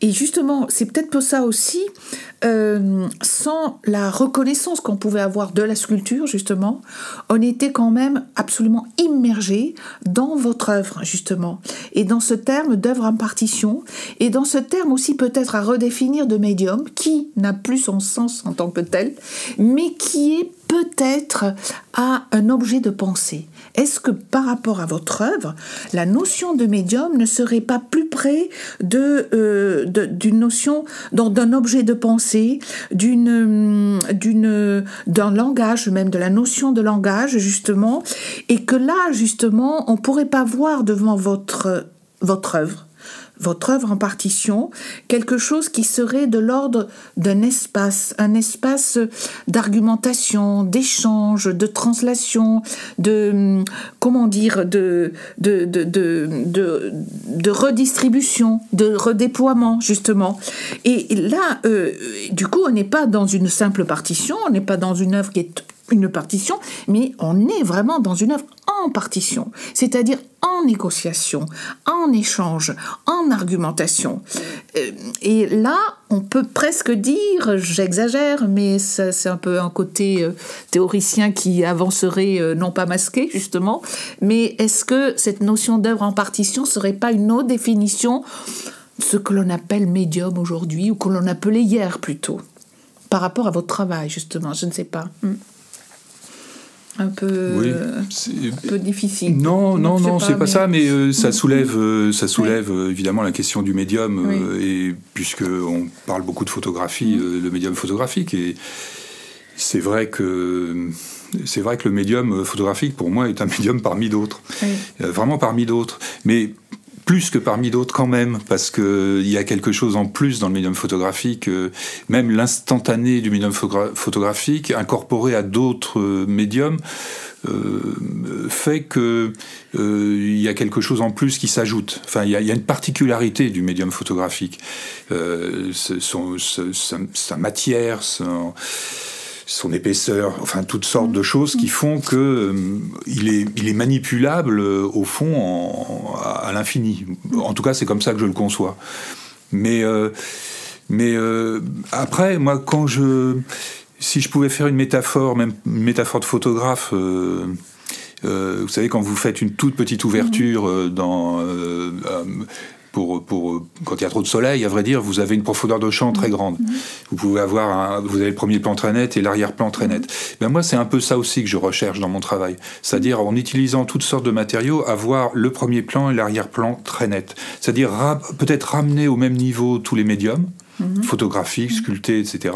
Et justement, c'est peut-être pour ça aussi, euh, sans la reconnaissance qu'on pouvait avoir de la sculpture, justement, on était quand même absolument immergé dans votre œuvre, justement. Et dans ce terme d'œuvre en partition, et dans ce terme aussi peut-être à redéfinir de médium, qui n'a plus son sens en tant que tel, mais qui est peut-être à un objet de pensée. Est-ce que par rapport à votre œuvre, la notion de médium ne serait pas plus près de, euh, d'une notion d'un objet de pensée, d'une, d'une, d'un langage même, de la notion de langage justement, et que là justement on pourrait pas voir devant votre votre œuvre? Votre œuvre en partition, quelque chose qui serait de l'ordre d'un espace, un espace d'argumentation, d'échange, de translation, de comment dire, de redistribution, de redéploiement, justement. Et là, euh, du coup, on n'est pas dans une simple partition, on n'est pas dans une œuvre qui est une partition, mais on est vraiment dans une œuvre en partition, c'est-à-dire en négociation, en échange, en argumentation. Euh, et là, on peut presque dire, j'exagère, mais c'est un peu un côté euh, théoricien qui avancerait euh, non pas masqué, justement, mais est-ce que cette notion d'œuvre en partition serait pas une autre définition de ce que l'on appelle médium aujourd'hui, ou que l'on appelait hier plutôt, par rapport à votre travail, justement, je ne sais pas. Hmm un peu, un peu difficile. Non, non, non, c'est pas ça, mais euh, ça soulève, euh, ça soulève euh, évidemment la question du médium, et puisque on parle beaucoup de photographie, le médium photographique, et c'est vrai que c'est vrai que le médium photographique pour moi est un [LAUGHS] médium parmi d'autres, vraiment parmi d'autres, mais plus que parmi d'autres quand même, parce qu'il y a quelque chose en plus dans le médium photographique, euh, même l'instantané du médium photographique, incorporé à d'autres euh, médiums, euh, fait que il y a quelque chose en plus qui s'ajoute. Enfin, il y, a une particularité du médium photographique, son, sa, matière, son son épaisseur, enfin toutes sortes de choses qui font que euh, il, est, il est manipulable euh, au fond à, l'infini. En tout cas, c'est comme ça que je le conçois. Mais, euh, mais après, moi, quand je, si je pouvais faire une métaphore, même une métaphore de photographe. vous savez, quand vous faites une toute petite ouverture dans, pour, quand il y a trop de soleil, à vrai dire, vous avez une profondeur de champ très grande. Mhm. Vous pouvez avoir, un, vous avez le premier plan très net et l'arrière-plan très net. Ben moi, c'est un peu ça aussi que je recherche dans mon travail, c'est-à-dire en utilisant toutes sortes de matériaux, avoir le premier plan et l'arrière-plan très net, c'est-à-dire peut-être ramener au même niveau tous les médiums. Mhm. photographiques, sculptés, etc.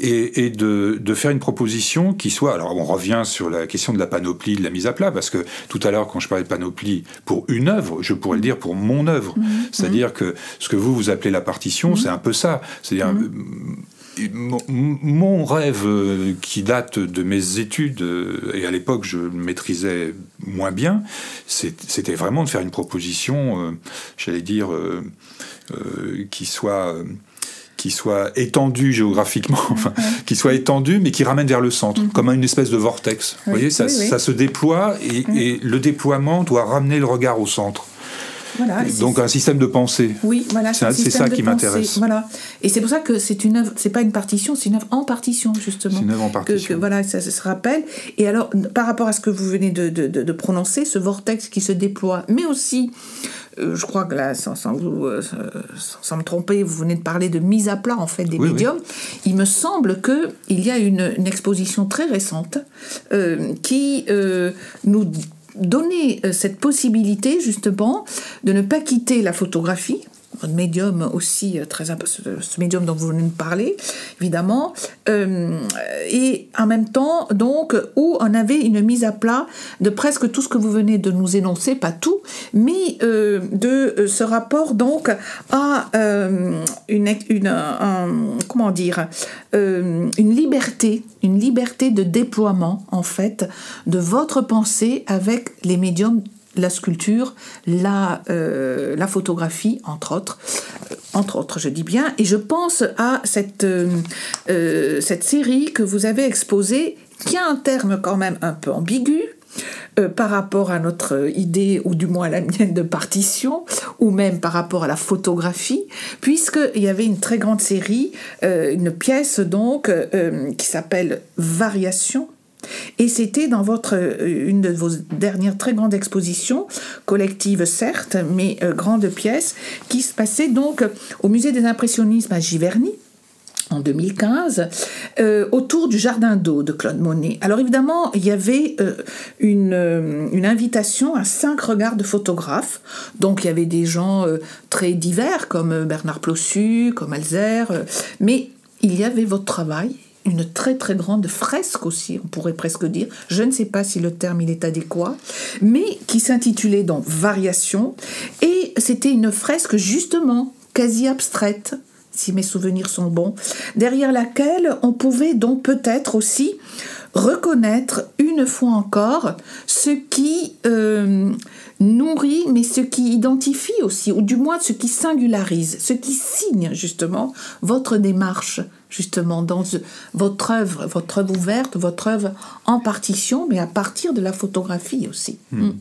Et, de, faire une proposition qui soit. Alors, on revient sur la question de la panoplie, de la mise à plat, parce que tout à l'heure, quand je parlais de panoplie pour une œuvre, je pourrais le dire pour mon œuvre. Mhm. C'est-à-dire que ce que vous, vous appelez la partition, mhm. c'est un peu ça. C'est-à-dire. Euh, mon, rêve euh, qui date de mes études, euh, et à l'époque je maîtrisais moins bien, c'était vraiment de faire une proposition, j'allais dire, qui soit qui soit étendu géographiquement, [LAUGHS] enfin, qui soit étendu, mais qui ramène vers le centre, mhm. comme une espèce de vortex. Vous voyez, ça, ça, se déploie et, le déploiement doit ramener le regard au centre. Voilà, Donc un système de pensée. Oui, voilà, c'est ça qui m'intéresse. Voilà, et c'est pour ça que c'est une œuvre, c'est pas une partition, c'est une œuvre en partition justement. C'est une œuvre en partition. Que, voilà, ça, se rappelle. Et alors, par rapport à ce que vous venez de, de, de prononcer, ce vortex qui se déploie, mais aussi je crois que là, sans, euh, sans, me tromper, vous venez de parler de mise à plat en fait des médiums. Il me semble que il y a une, exposition très récente euh, qui nous donnait cette possibilité justement de ne pas quitter la photographie médium aussi euh, très ce médium dont vous venez de parler, évidemment, euh, et en même temps, donc, où on avait une mise à plat de presque tout ce que vous venez de nous énoncer, pas tout, mais euh, de ce rapport donc à une, une comment dire, une liberté, une liberté de déploiement en fait de votre pensée avec les médiums la sculpture, la, euh, la photographie, entre autres. Euh, entre autres, je dis bien. Et je pense à cette, euh, cette série que vous avez exposée, qui a un terme quand même un peu ambigu, par rapport à notre idée, ou du moins à la mienne de partition, ou même par rapport à la photographie, puisqu'il y avait une très grande série, une pièce donc, qui s'appelle Variation et c'était dans votre, euh, une de vos dernières très grandes expositions, collective certes, mais euh, grande pièce, qui se passait donc au Musée des Impressionnismes à Giverny, en 2015, euh, autour du Jardin d'eau de Claude Monet. Alors évidemment, il y avait une, une, invitation à cinq regards de photographes. Donc il y avait des gens très divers comme Bernard Plossu, comme Alzer, mais il y avait votre travail une très très grande fresque aussi, on pourrait presque dire. Je ne sais pas si le terme il est adéquat, mais qui s'intitulait donc Variation. Et c'était une fresque justement quasi abstraite, si mes souvenirs sont bons, derrière laquelle on pouvait donc peut-être aussi reconnaître une fois encore ce qui euh, nourrit, mais ce qui identifie aussi, ou du moins ce qui singularise, ce qui signe justement votre démarche justement dans votre œuvre, votre œuvre ouverte, votre œuvre en partition, mais à partir de la photographie aussi. Hmm. Hmm.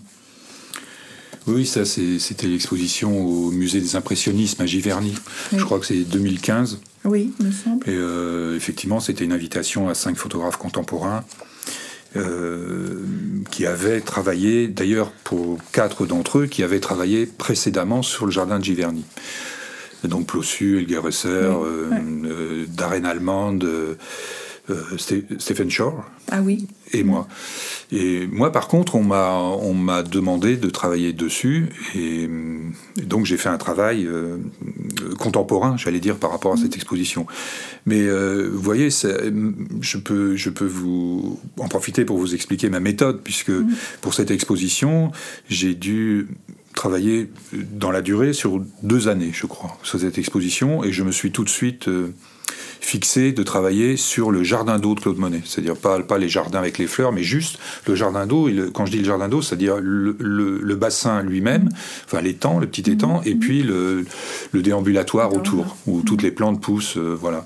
Oui, ça c'était l'exposition au musée des impressionnismes à Giverny. Je crois que c'est 2015. Oui, me semble. Et euh, effectivement, c'était une invitation à cinq photographes contemporains euh, qui avaient travaillé, d'ailleurs pour quatre d'entre eux, qui avaient travaillé précédemment sur le jardin de Giverny. Donc Plossu, Elger euh, Darren Allemande, Stephen Shore. Ah oui. Et moi. Et moi, par contre, on m'a on m'a demandé de travailler dessus, et, donc j'ai fait un travail euh, contemporain, j'allais dire, par rapport à cette exposition. Mais euh, vous voyez, je peux je peux vous en profiter pour vous expliquer ma méthode, puisque mm. pour cette exposition, j'ai dû travailler dans la durée sur deux années, je crois, sur cette exposition, et je me suis tout de suite euh, fixé de travailler sur le jardin d'eau de Claude Monet. C'est-à-dire pas, pas les jardins avec les fleurs, mais juste le jardin d'eau. Quand je dis le jardin d'eau, c'est-à-dire le, bassin lui-même, enfin l'étang, le petit étang, et puis le, déambulatoire autour, où toutes les plantes poussent. Euh, voilà.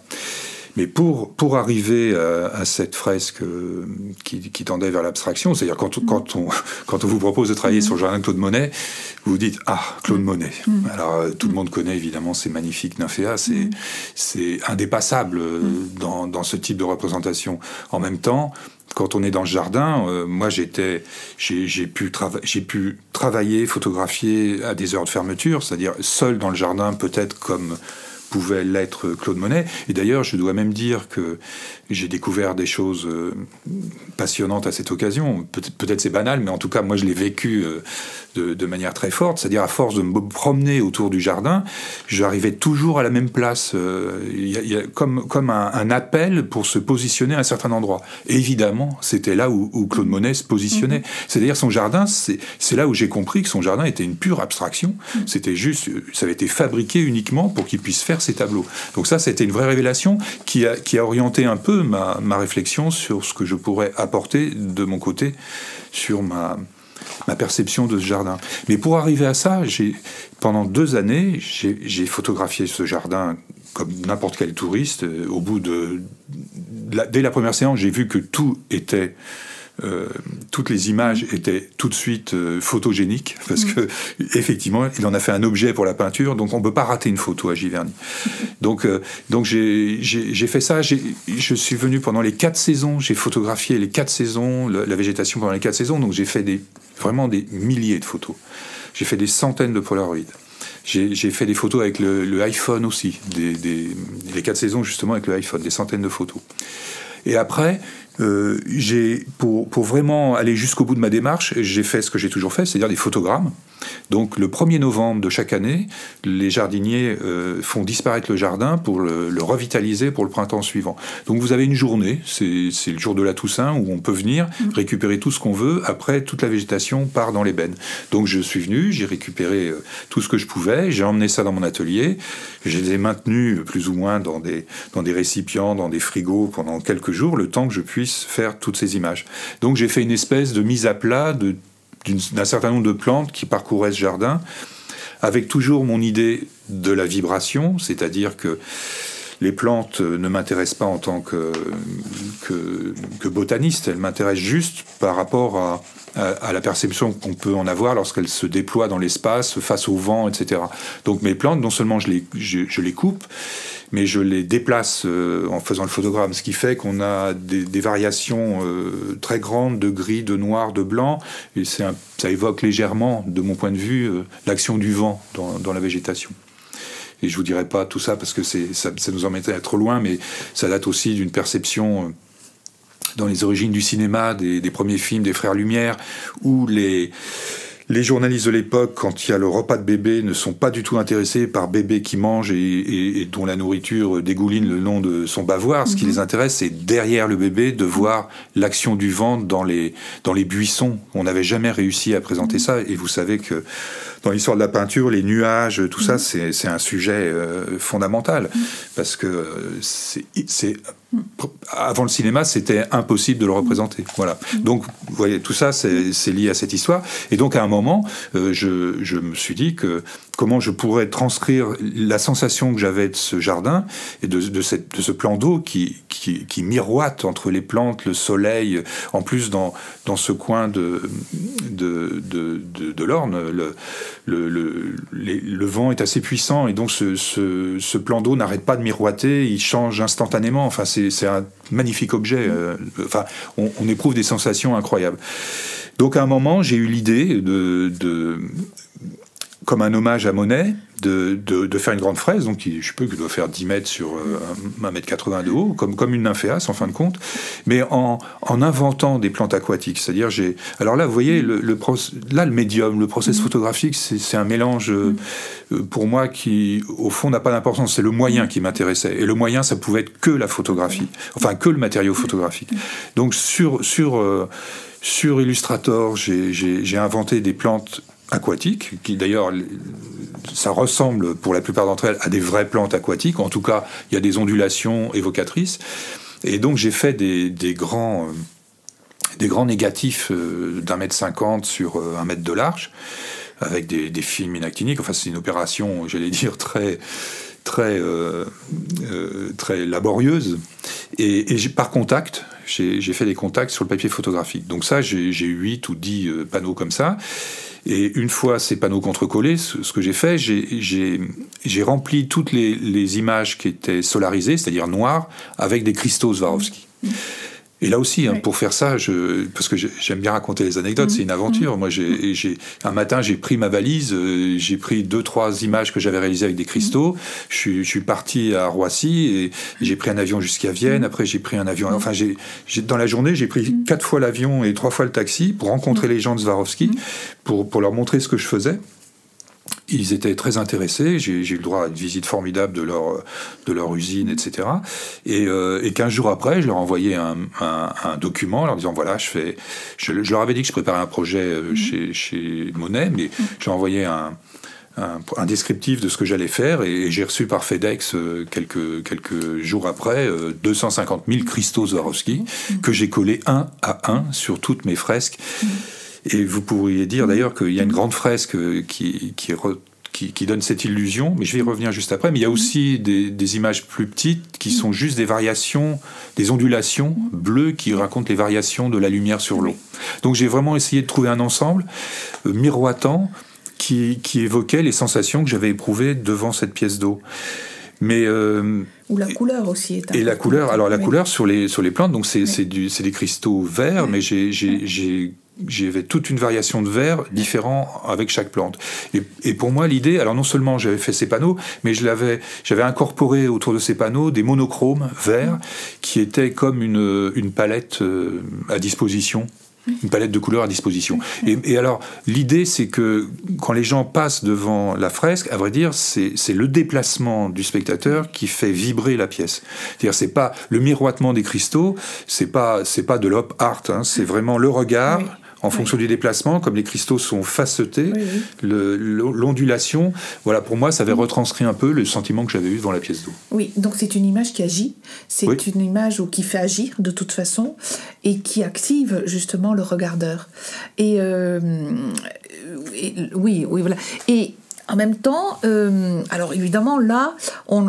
Mais pour, pour arriver à, cette fresque euh, qui, tendait vers l'abstraction, c'est-à-dire quand, mm. quand, on, [LAUGHS] quand on vous propose de travailler mm. sur le jardin de Claude Monet, vous vous dites Ah, Claude mm. Monet. Alors euh, tout le monde connaît évidemment ces magnifiques nymphéas, c'est, c'est indépassable euh, dans, dans ce type de représentation. En même temps, quand on est dans le jardin, moi j'étais, j'ai, j'ai pu, j'ai pu travailler, photographier à des heures de fermeture, c'est-à-dire seul dans le jardin, peut-être comme pouvait l'être Claude Monet. Et d'ailleurs, je dois même dire que j'ai découvert des choses euh, passionnantes à cette occasion. Peut-être c'est banal, mais en tout cas, moi, je l'ai vécu euh, de, manière très forte. C'est-à-dire, à force de me promener autour du jardin, j'arrivais toujours à la même place. Euh, il y, a, comme, comme un, appel pour se positionner à un certain endroit. Et évidemment, c'était là où, Claude Monet se positionnait. Mhm. C'est-à-dire, son jardin, c'est là où j'ai compris que son jardin était une pure abstraction. Mhm. C'était juste, ça avait été fabriqué uniquement pour qu'il puisse faire ses tableaux. Donc ça, c'était une vraie révélation qui a, orienté un peu ma, réflexion sur ce que je pourrais apporter de mon côté sur ma, perception de ce jardin. Mais pour arriver à ça, pendant deux années, j'ai photographié ce jardin comme n'importe quel touriste. Au bout de, dès la première séance, j'ai vu que tout était euh, toutes les images étaient tout de suite euh, photogéniques parce mm. que effectivement il en a fait un objet pour la peinture donc on ne peut pas rater une photo à Giverny [LAUGHS] donc euh, donc j'ai fait ça je suis venu pendant les quatre saisons j'ai photographié les quatre saisons la, végétation pendant les quatre saisons donc j'ai fait des vraiment des milliers de photos j'ai fait des centaines de polaroids j'ai fait des photos avec le, iPhone aussi, des, les quatre saisons justement avec le iPhone, des centaines de photos. Et après, euh, j'ai pour, pour, vraiment aller jusqu'au bout de ma démarche, j'ai fait ce que j'ai toujours fait, c'est-à-dire des photogrammes. Donc le 1er novembre de chaque année, les jardiniers euh, font disparaître le jardin pour le, revitaliser pour le printemps suivant. Donc vous avez une journée, c'est le jour de la Toussaint, où on peut venir mmh. récupérer tout ce qu'on veut. Après, toute la végétation part dans l'ébène. Donc je suis venu, j'ai récupéré euh, tout ce que je pouvais, j'ai emmené ça dans mon atelier, je les ai maintenus plus ou moins dans des, dans des récipients, dans des frigos pendant quelques jours, le temps que je puisse faire toutes ces images. Donc j'ai fait une espèce de mise à plat d'un certain nombre de plantes qui parcouraient ce jardin, avec toujours mon idée de la vibration, c'est-à-dire que les plantes ne m'intéressent pas en tant que, que, botaniste, elles m'intéressent juste par rapport à, la perception qu'on peut en avoir lorsqu'elles se déploient dans l'espace face au vent, etc. Donc mes plantes, non seulement je les, coupe, mais je les déplace euh, en faisant le photogramme, ce qui fait qu'on a des, variations euh, très grandes de gris, de noir, de blanc, et ça évoque légèrement, de mon point de vue, euh, l'action du vent dans, la végétation. Et je vous dirai pas tout ça parce que ça, ça nous emmènerait trop loin, mais ça date aussi d'une perception dans les origines du cinéma, des, des, premiers films des Frères Lumière, où les, les journalistes de l'époque, quand il y a le repas de bébé, ne sont pas du tout intéressés par bébé qui mange et, dont la nourriture dégouline le long de son bavoir. Ce qui mhm. les intéresse, c'est derrière le bébé de voir l'action du vent dans les, dans les buissons. On n'avait jamais réussi à présenter mhm. ça. Et vous savez que dans l'histoire de la peinture, les nuages, tout ça, mhm. c'est un sujet euh, fondamental. Parce que c'est avant le cinéma, c'était impossible de le représenter. Voilà. Donc, vous voyez, tout ça, c'est lié à cette histoire. Et donc, à un moment, euh, je, je, me suis dit que comment je pourrais transcrire la sensation que j'avais de ce jardin et de, de, cette, de ce plan d'eau qui, qui, qui, miroite entre les plantes, le soleil, en plus dans, dans ce coin de, de, de, de l'Orne, le, le, vent est assez puissant et donc ce, plan d'eau n'arrête pas de miroiter, il change instantanément. Enfin, c'est un magnifique objet. Euh, enfin, on, éprouve des sensations incroyables. Donc à un moment, j'ai eu l'idée de comme un hommage à Monet, de, de, faire une grande fraise, donc je sais pas, qui doit faire 10 mètres sur 1 euh, mètre 80 de haut, comme, comme une nymphéas en fin de compte, mais en, en inventant des plantes aquatiques. C'est-à-dire, j'ai. Alors là, vous voyez, le, le là, le médium, le process mm. photographique, c'est un mélange, euh, mm. pour moi, qui, au fond, n'a pas d'importance. C'est le moyen qui m'intéressait. Et le moyen, ça pouvait être que la photographie, enfin, que le matériau photographique. Donc, sur. sur euh, sur Illustrator, j'ai inventé des plantes aquatiques, qui d'ailleurs, ça ressemble pour la plupart d'entre elles à des vraies plantes aquatiques. En tout cas, il y a des ondulations évocatrices. Et donc, j'ai fait des, grands, des grands négatifs euh, d'un mètre cinquante sur euh, un mètre de large, avec des, films inactiniques. Enfin, c'est une opération, j'allais dire, très très, euh, très laborieuse. Et, et par contact, j'ai fait des contacts sur le papier photographique. Donc ça, j'ai 8 ou 10 panneaux comme ça. Et une fois ces panneaux contre-collés, ce, que j'ai fait, j'ai rempli toutes les, images qui étaient solarisées, c'est-à-dire noires, avec des cristaux Swarovski. Mmh. Et là aussi, hein, pour faire ça, je, parce que j'aime bien raconter les anecdotes, mmh. c'est une aventure. Mmh. Moi, j'ai, un matin, j'ai pris ma valise, euh, j'ai pris deux, trois images que j'avais réalisées avec des cristaux. Mmh. Je, suis parti à Roissy et j'ai pris un avion jusqu'à Vienne. Après, j'ai pris un avion. Enfin, j'ai, dans la journée, j'ai pris quatre fois l'avion et trois fois le taxi pour rencontrer les gens de Swarovski, pour, pour leur montrer ce que je faisais. Ils étaient très intéressés. J'ai eu le droit à une visite formidable de leur, de leur usine, etc. Et, euh, et 15 jours après, je leur envoyais un, un, document leur disant voilà, je fais. Je, leur avais dit que je préparais un projet euh, mhm. chez, chez Monet, mais je leur envoyais un, un, descriptif de ce que j'allais faire et, j'ai reçu par FedEx euh, quelques, quelques jours après 250 000 cristaux Swarovski mhm. que j'ai collés un à un sur toutes mes fresques. Mhm. Et vous pourriez dire d'ailleurs qu'il y a une grande fresque qui, qui, qui, donne cette illusion, mais je vais y revenir juste après. Mais il y a aussi des, images plus petites qui sont juste des variations, des ondulations bleues qui racontent les variations de la lumière sur l'eau. Donc j'ai vraiment essayé de trouver un ensemble euh, miroitant qui, qui, évoquait les sensations que j'avais éprouvées devant cette pièce d'eau. Mais euh, ou la couleur aussi est Et la couleur, alors la couleur sur les, sur les plantes, donc c'est des cristaux verts, mais j'ai j'avais toute une variation de verre différent avec chaque plante. Et, pour moi, l'idée, alors non seulement j'avais fait ces panneaux, mais je l'avais, j'avais incorporé autour de ces panneaux des monochromes verts qui étaient comme une, une palette euh, à disposition une palette de couleurs à disposition. Et, et alors, l'idée, c'est que quand les gens passent devant la fresque, à vrai dire, c'est le déplacement du spectateur qui fait vibrer la pièce. C'est-à-dire, c'est pas le miroitement des cristaux, c'est pas c'est pas de l'op art, hein, c'est vraiment le regard en fonction du déplacement, comme les cristaux sont facetés, l'ondulation, voilà, pour moi, ça avait retranscrit un peu le sentiment que j'avais eu devant la pièce d'eau. Oui, donc c'est une image qui agit, c'est une image qui fait agir de toute façon et qui active justement le regardeur. Et, euh, et oui, oui, voilà. Et en même temps, euh, alors évidemment, là, on,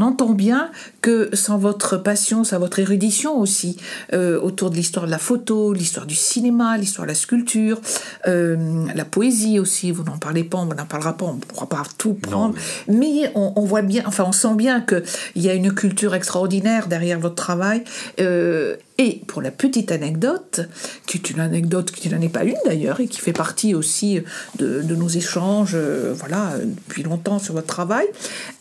entend bien que sans votre passion, sans votre érudition aussi, euh, autour de l'histoire de la photo, l'histoire du cinéma, l'histoire de la sculpture, euh, la poésie aussi, vous n'en parlez pas, on n'en parlera pas, on ne pourra pas tout prendre, mais, on, voit bien, enfin on sent bien qu'il y a une culture extraordinaire derrière votre travail, et pour la petite anecdote, qui est une anecdote qui n'en est pas une d'ailleurs, et qui fait partie aussi de, nos échanges, euh, voilà, depuis longtemps sur votre travail,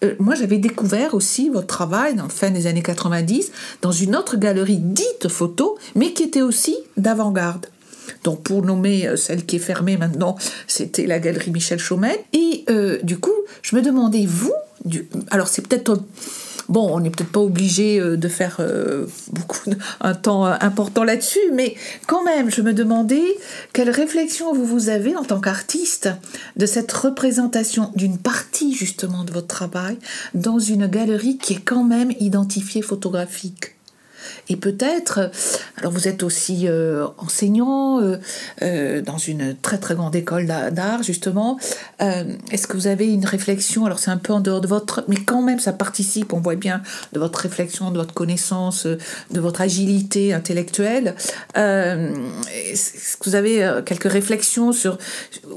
euh, moi j'avais découvert aussi votre travail dans la fin des années 90 dans une autre galerie dite photo, mais qui était aussi d'avant-garde. Donc pour nommer euh, celle qui est fermée maintenant, c'était la galerie Michel Chaumet. Et du coup, je me demandais, vous, alors c'est peut-être bon, on n'est peut-être pas obligé de faire beaucoup un temps important là-dessus, mais quand même, je me demandais quelle réflexion vous vous avez en tant qu'artiste de cette représentation d'une partie justement de votre travail dans une galerie qui est quand même identifiée photographique. Et peut-être, alors vous êtes aussi euh, enseignant euh, euh, dans une très très grande école d'art justement. Est-ce que vous avez une réflexion Alors c'est un peu en dehors de votre, mais quand même ça participe. On voit bien de votre réflexion, de votre connaissance, de votre agilité intellectuelle. Est-ce que vous avez quelques réflexions sur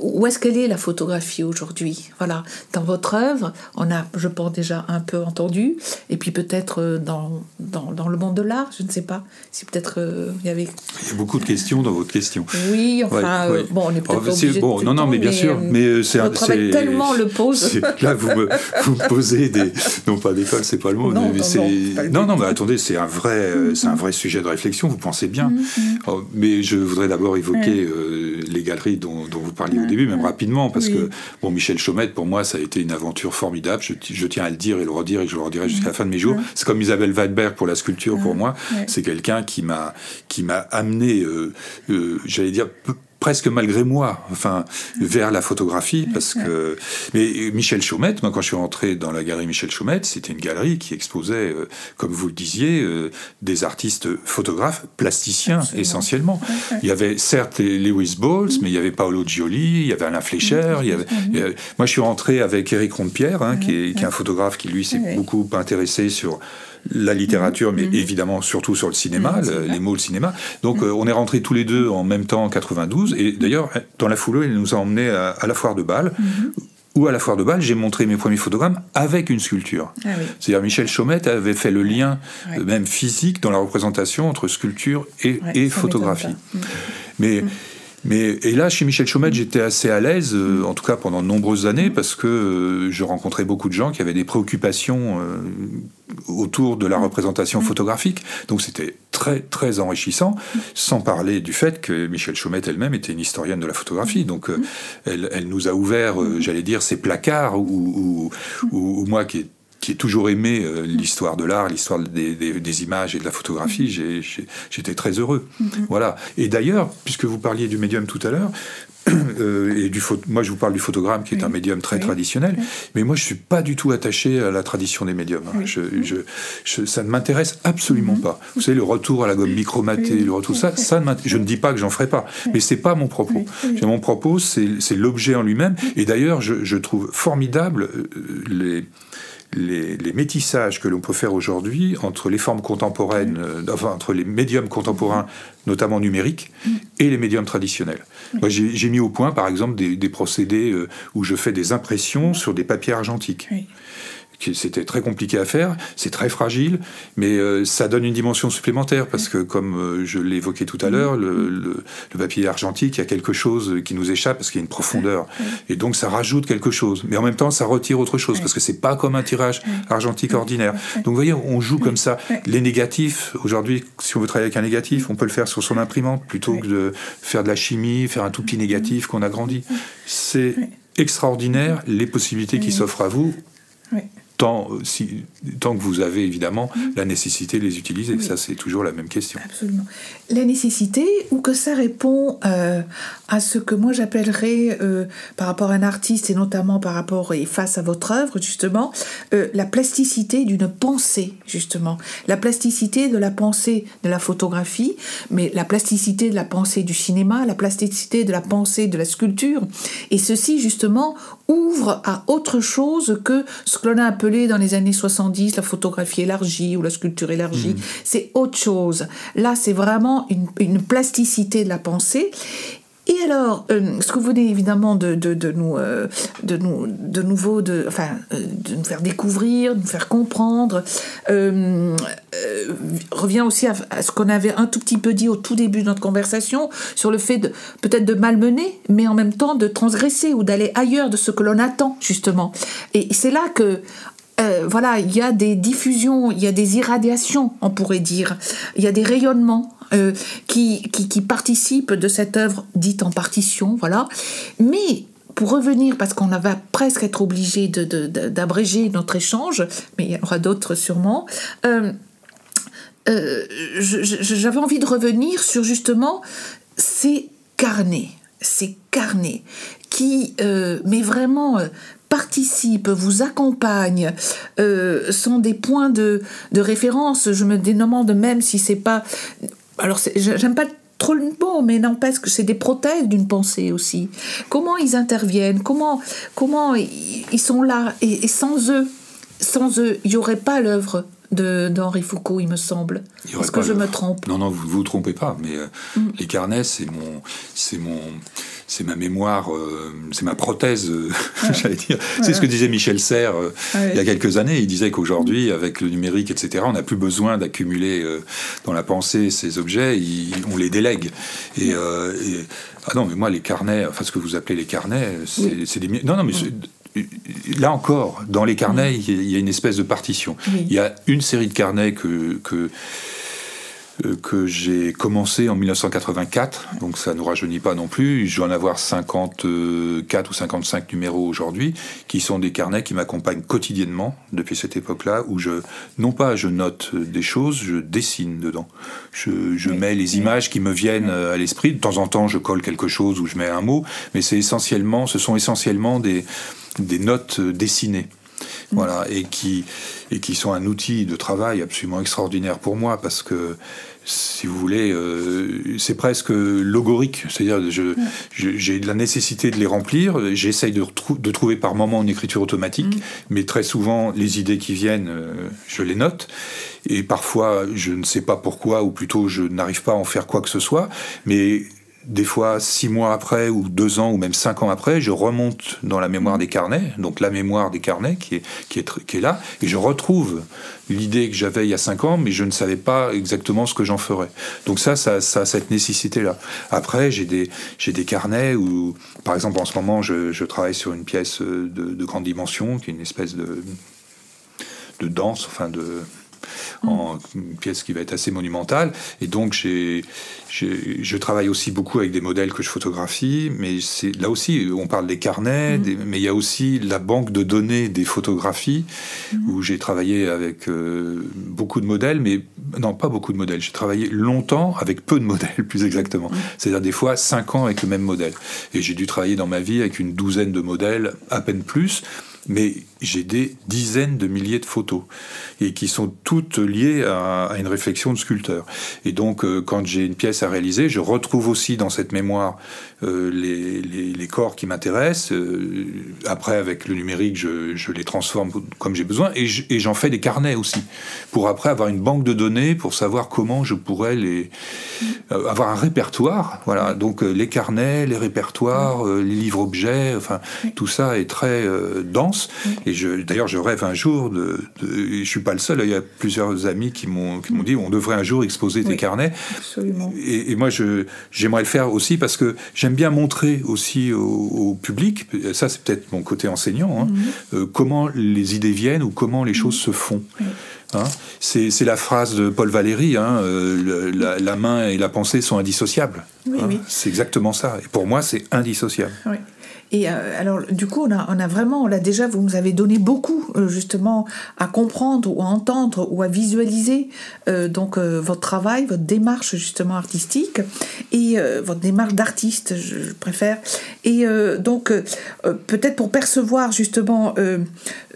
où est-ce qu'elle est la photographie aujourd'hui? Voilà, dans votre œuvre, on a, je pense déjà un peu entendu, et puis peut-être dans, dans, dans le monde de l'art je ne sais pas. Si peut-être euh, il y avait. Il y a beaucoup de questions dans votre question. Oui, enfin, euh, bon, on est peut-être oh, obligé bon, Non, non, mais bien sûr. Mais euh, c'est c'est tellement le pose. Là, vous me, [LAUGHS] vous posez des. Non, pas d'école, c'est pas le mot. Non, mais non, non, non, mais attendez, c'est un vrai, c'est un vrai sujet de réflexion. Vous pensez bien. Mm-hmm. Oh, mais je voudrais d'abord évoquer les galeries dont, dont, vous parliez au début, même rapidement, parce que bon, Michel Chaumette, pour moi, ça a été une aventure formidable. Je, je tiens à le dire et le redire et je le redirai jusqu'à la fin de mes jours. C'est comme Isabelle Weidberg pour la sculpture pour moi. C'est quelqu'un qui m'a qui m'a amené, euh, euh, j'allais dire presque malgré moi, enfin, vers la photographie, parce que. Mais Michel Chaumette, moi, quand je suis rentré dans la galerie Michel Chaumette, c'était une galerie qui exposait, euh, comme vous le disiez, des artistes photographes, plasticiens essentiellement. Il y avait certes Lewis Bowles, mais il y avait Paolo Gioli, il y avait Alain Fleischer. Il y avait, moi, je suis rentré avec Éric Rompierre, hein, qui, est, qui, est, un photographe qui, lui, s'est beaucoup intéressé sur la littérature, mais mhm. évidemment surtout sur le cinéma, mhm, les mots le cinéma. Donc mhm. euh, on est rentrés tous les deux en même temps en 92, et d'ailleurs dans la foulée, il nous a emmenés à, la foire de Bâle. Où à la foire de Bâle, j'ai montré mes premiers photogrammes avec une sculpture. Ah C'est-à-dire Michel Chaumette avait fait le lien, même physique, dans la représentation entre sculpture et, et photographie. Mais mais et là, chez Michel Chaumette, j'étais assez à l'aise, euh, en tout cas pendant de nombreuses années, parce que euh, je rencontrais beaucoup de gens qui avaient des préoccupations euh, autour de la représentation photographique. Donc c'était très très enrichissant, sans parler du fait que Michel Chaumette elle-même était une historienne de la photographie. Donc elle, elle, nous a ouvert, j'allais dire, ces placards où, où, moi qui qui ai toujours aimé euh, l'histoire de l'art, l'histoire des, des, images et de la photographie, j'étais très heureux. Mm-hmm. Voilà. Et d'ailleurs, puisque vous parliez du médium tout à l'heure, euh, [COUGHS] et du moi je vous parle du photogramme qui est un médium très traditionnel, mais moi je suis pas du tout attaché à la tradition des médiums. Hein. Je, je, ça ne m'intéresse absolument mm-hmm. pas. Vous savez le retour à la gomme micromatée, le retour ça, ça je ne dis pas que j'en ferai pas, mais c'est pas mon propos. Mon propos c'est l'objet en lui-même. Et d'ailleurs je, trouve formidable euh, les métissages que l'on peut faire aujourd'hui entre les formes contemporaines, euh, enfin entre les médiums contemporains, notamment numériques, et les médiums traditionnels. Moi, j'ai mis au point, par exemple, des, procédés euh, où je fais des impressions sur des papiers argentiques c'était très compliqué à faire, c'est très fragile, mais euh, ça donne une dimension supplémentaire parce que, comme euh, je évoqué tout à mm-hmm. l'heure, le, papier argentique, il y a quelque chose qui nous échappe parce qu'il y a une profondeur, et donc ça rajoute quelque chose, mais en même temps ça retire autre chose parce que c'est pas comme un tirage argentique ordinaire. Donc vous voyez, on joue comme ça. Les négatifs, aujourd'hui, si on veut travailler avec un négatif, on peut le faire sur son imprimante plutôt que de faire de la chimie, faire un tout petit négatif qu'on a grandi. C'est extraordinaire les possibilités qui s'offrent à vous tant, euh, si, tant que vous avez évidemment mm. la nécessité de les utiliser. Ça, c'est toujours la même question. Absolument. La nécessité, ou que ça répond euh, à ce que moi j'appellerais, euh, par rapport à un artiste, et notamment par rapport et face à votre œuvre, justement, la plasticité d'une pensée, justement. La plasticité de la pensée de la photographie, mais la plasticité de la pensée du cinéma, la plasticité de la pensée de la sculpture. Et ceci, justement, ouvre à autre chose que ce que l'on a appelé dans les années 70 la photographie élargie ou la sculpture élargie. Mmh. C'est autre chose. Là, c'est vraiment une, une, plasticité de la pensée. Et alors, euh, ce que vous venez évidemment de, nous, euh, de, nous, de nouveau, de, enfin, euh, de nous faire découvrir, de nous faire comprendre, revient aussi à, ce qu'on avait un tout petit peu dit au tout début de notre conversation sur le fait de peut-être de malmener, mais en même temps de transgresser ou d'aller ailleurs de ce que l'on attend justement. Et c'est là que voilà, il y a des diffusions, il y a des irradiations, on pourrait dire, il y a des rayonnements qui, qui, qui, participent de cette œuvre dite en partition, voilà. Mais pour revenir, parce qu'on va presque être obligé d'abréger de, notre échange, mais il y en aura d'autres sûrement, euh, euh, j'avais envie de revenir sur justement ces carnets, ces carnets qui, euh, mais vraiment, participent, vous accompagnent, sont des points de, de, référence. Je me demande même si c'est pas. Alors, j'aime pas trop bon, mais n'empêche que c'est des prothèses d'une pensée aussi. Comment ils interviennent? Comment, comment ils sont là? Et, sans eux, sans eux, il n'y aurait pas l'œuvre d'Henri Foucault, il me semble. Est-ce que je me trompe Non, non, vous ne vous trompez pas. Mais euh, mm. les carnets, c'est mon, c'est mon, c'est ma mémoire, euh, c'est ma prothèse, euh, [LAUGHS] j'allais dire. C'est ce que disait Michel Serres euh, il y a quelques années. Il disait qu'aujourd'hui, avec le numérique, etc., on n'a plus besoin d'accumuler dans la pensée ces objets, on les délègue. Et, ah non, mais moi, les carnets, enfin ce que vous appelez les carnets, c'est des... Non, non, mais là encore, dans les carnets, il y a une espèce de partition. Il y a une série de carnets que, que euh, que j'ai commencé en 1984, donc ça ne rajeunit pas non plus. Je vais en avoir 54 ou 55 numéros aujourd'hui, qui sont des carnets qui m'accompagnent quotidiennement depuis cette époque-là, où je, non pas je note des choses, je dessine dedans. Je, mets les images qui me viennent à l'esprit. De temps en temps, je colle quelque chose ou je mets un mot, mais c'est essentiellement, ce sont essentiellement des, des notes dessinées. Voilà, et qui, et qui sont un outil de travail absolument extraordinaire pour moi parce que si vous voulez, euh, c'est presque logorique. C'est-à-dire, j'ai la nécessité de les remplir. J'essaye de, de, trouver par moment une écriture automatique, mais très souvent, les idées qui viennent, euh, je les note. Et parfois, je ne sais pas pourquoi, ou plutôt, je n'arrive pas à en faire quoi que ce soit. Mais des fois six mois après ou deux ans ou même cinq ans après, je remonte dans la mémoire des carnets, donc la mémoire des carnets qui est, qui est, qui est là, et je retrouve l'idée que j'avais il y a cinq ans, mais je ne savais pas exactement ce que j'en ferais. Donc ça, ça, ça a cette nécessité-là. Après, j'ai des, j'ai des carnets où, par exemple, en ce moment, je, travaille sur une pièce de, de, grande dimension, qui est une espèce de, de danse, enfin de en une pièce qui va être assez monumentale. Et donc, j'ai, je travaille aussi beaucoup avec des modèles que je photographie, mais c'est là aussi, on parle des carnets, mm. mais il y a aussi la banque de données des photographies, mm. où j'ai travaillé avec euh, beaucoup de modèles, mais non, pas beaucoup de modèles. J'ai travaillé longtemps avec peu de modèles, [LAUGHS] plus exactement. Mm. C'est-à-dire des fois cinq ans avec le même modèle. Et j'ai dû travailler dans ma vie avec une douzaine de modèles, à peine plus mais j'ai des dizaines de milliers de photos et qui sont toutes liées à, une réflexion de sculpteur. Et donc, euh, quand j'ai une pièce à réaliser, je retrouve aussi dans cette mémoire euh, les, les, corps qui m'intéressent. Euh, après, avec le numérique, je, je les transforme comme j'ai besoin et j'en fais des carnets aussi pour après avoir une banque de données pour savoir comment je pourrais les avoir un répertoire. Voilà, donc les carnets, les répertoires, les livres objets, enfin tout ça est très dense et d'ailleurs, je rêve un jour de, Je suis pas le seul. Il y a plusieurs amis qui m'ont qui m'ont dit on devrait un jour exposer tes carnets. Absolument. Et, moi, j'aimerais le faire aussi parce que j'aime bien montrer aussi au, public. Ça, c'est peut-être mon côté enseignant. Hein, mhm. euh, comment les idées viennent ou comment les choses se font. Hein c'est, la phrase de Paul Valéry, hein, euh, la, main et la pensée sont indissociables. Oui, oui. C'est exactement ça. Et pour moi, c'est indissociable. Oui. Et euh, alors, du coup, on a, on a vraiment, là déjà, vous nous avez donné beaucoup, euh, justement, à comprendre ou à entendre ou à visualiser euh, donc votre travail, votre démarche, justement, artistique et votre démarche d'artiste, je, préfère. Et donc, peut-être pour percevoir, justement,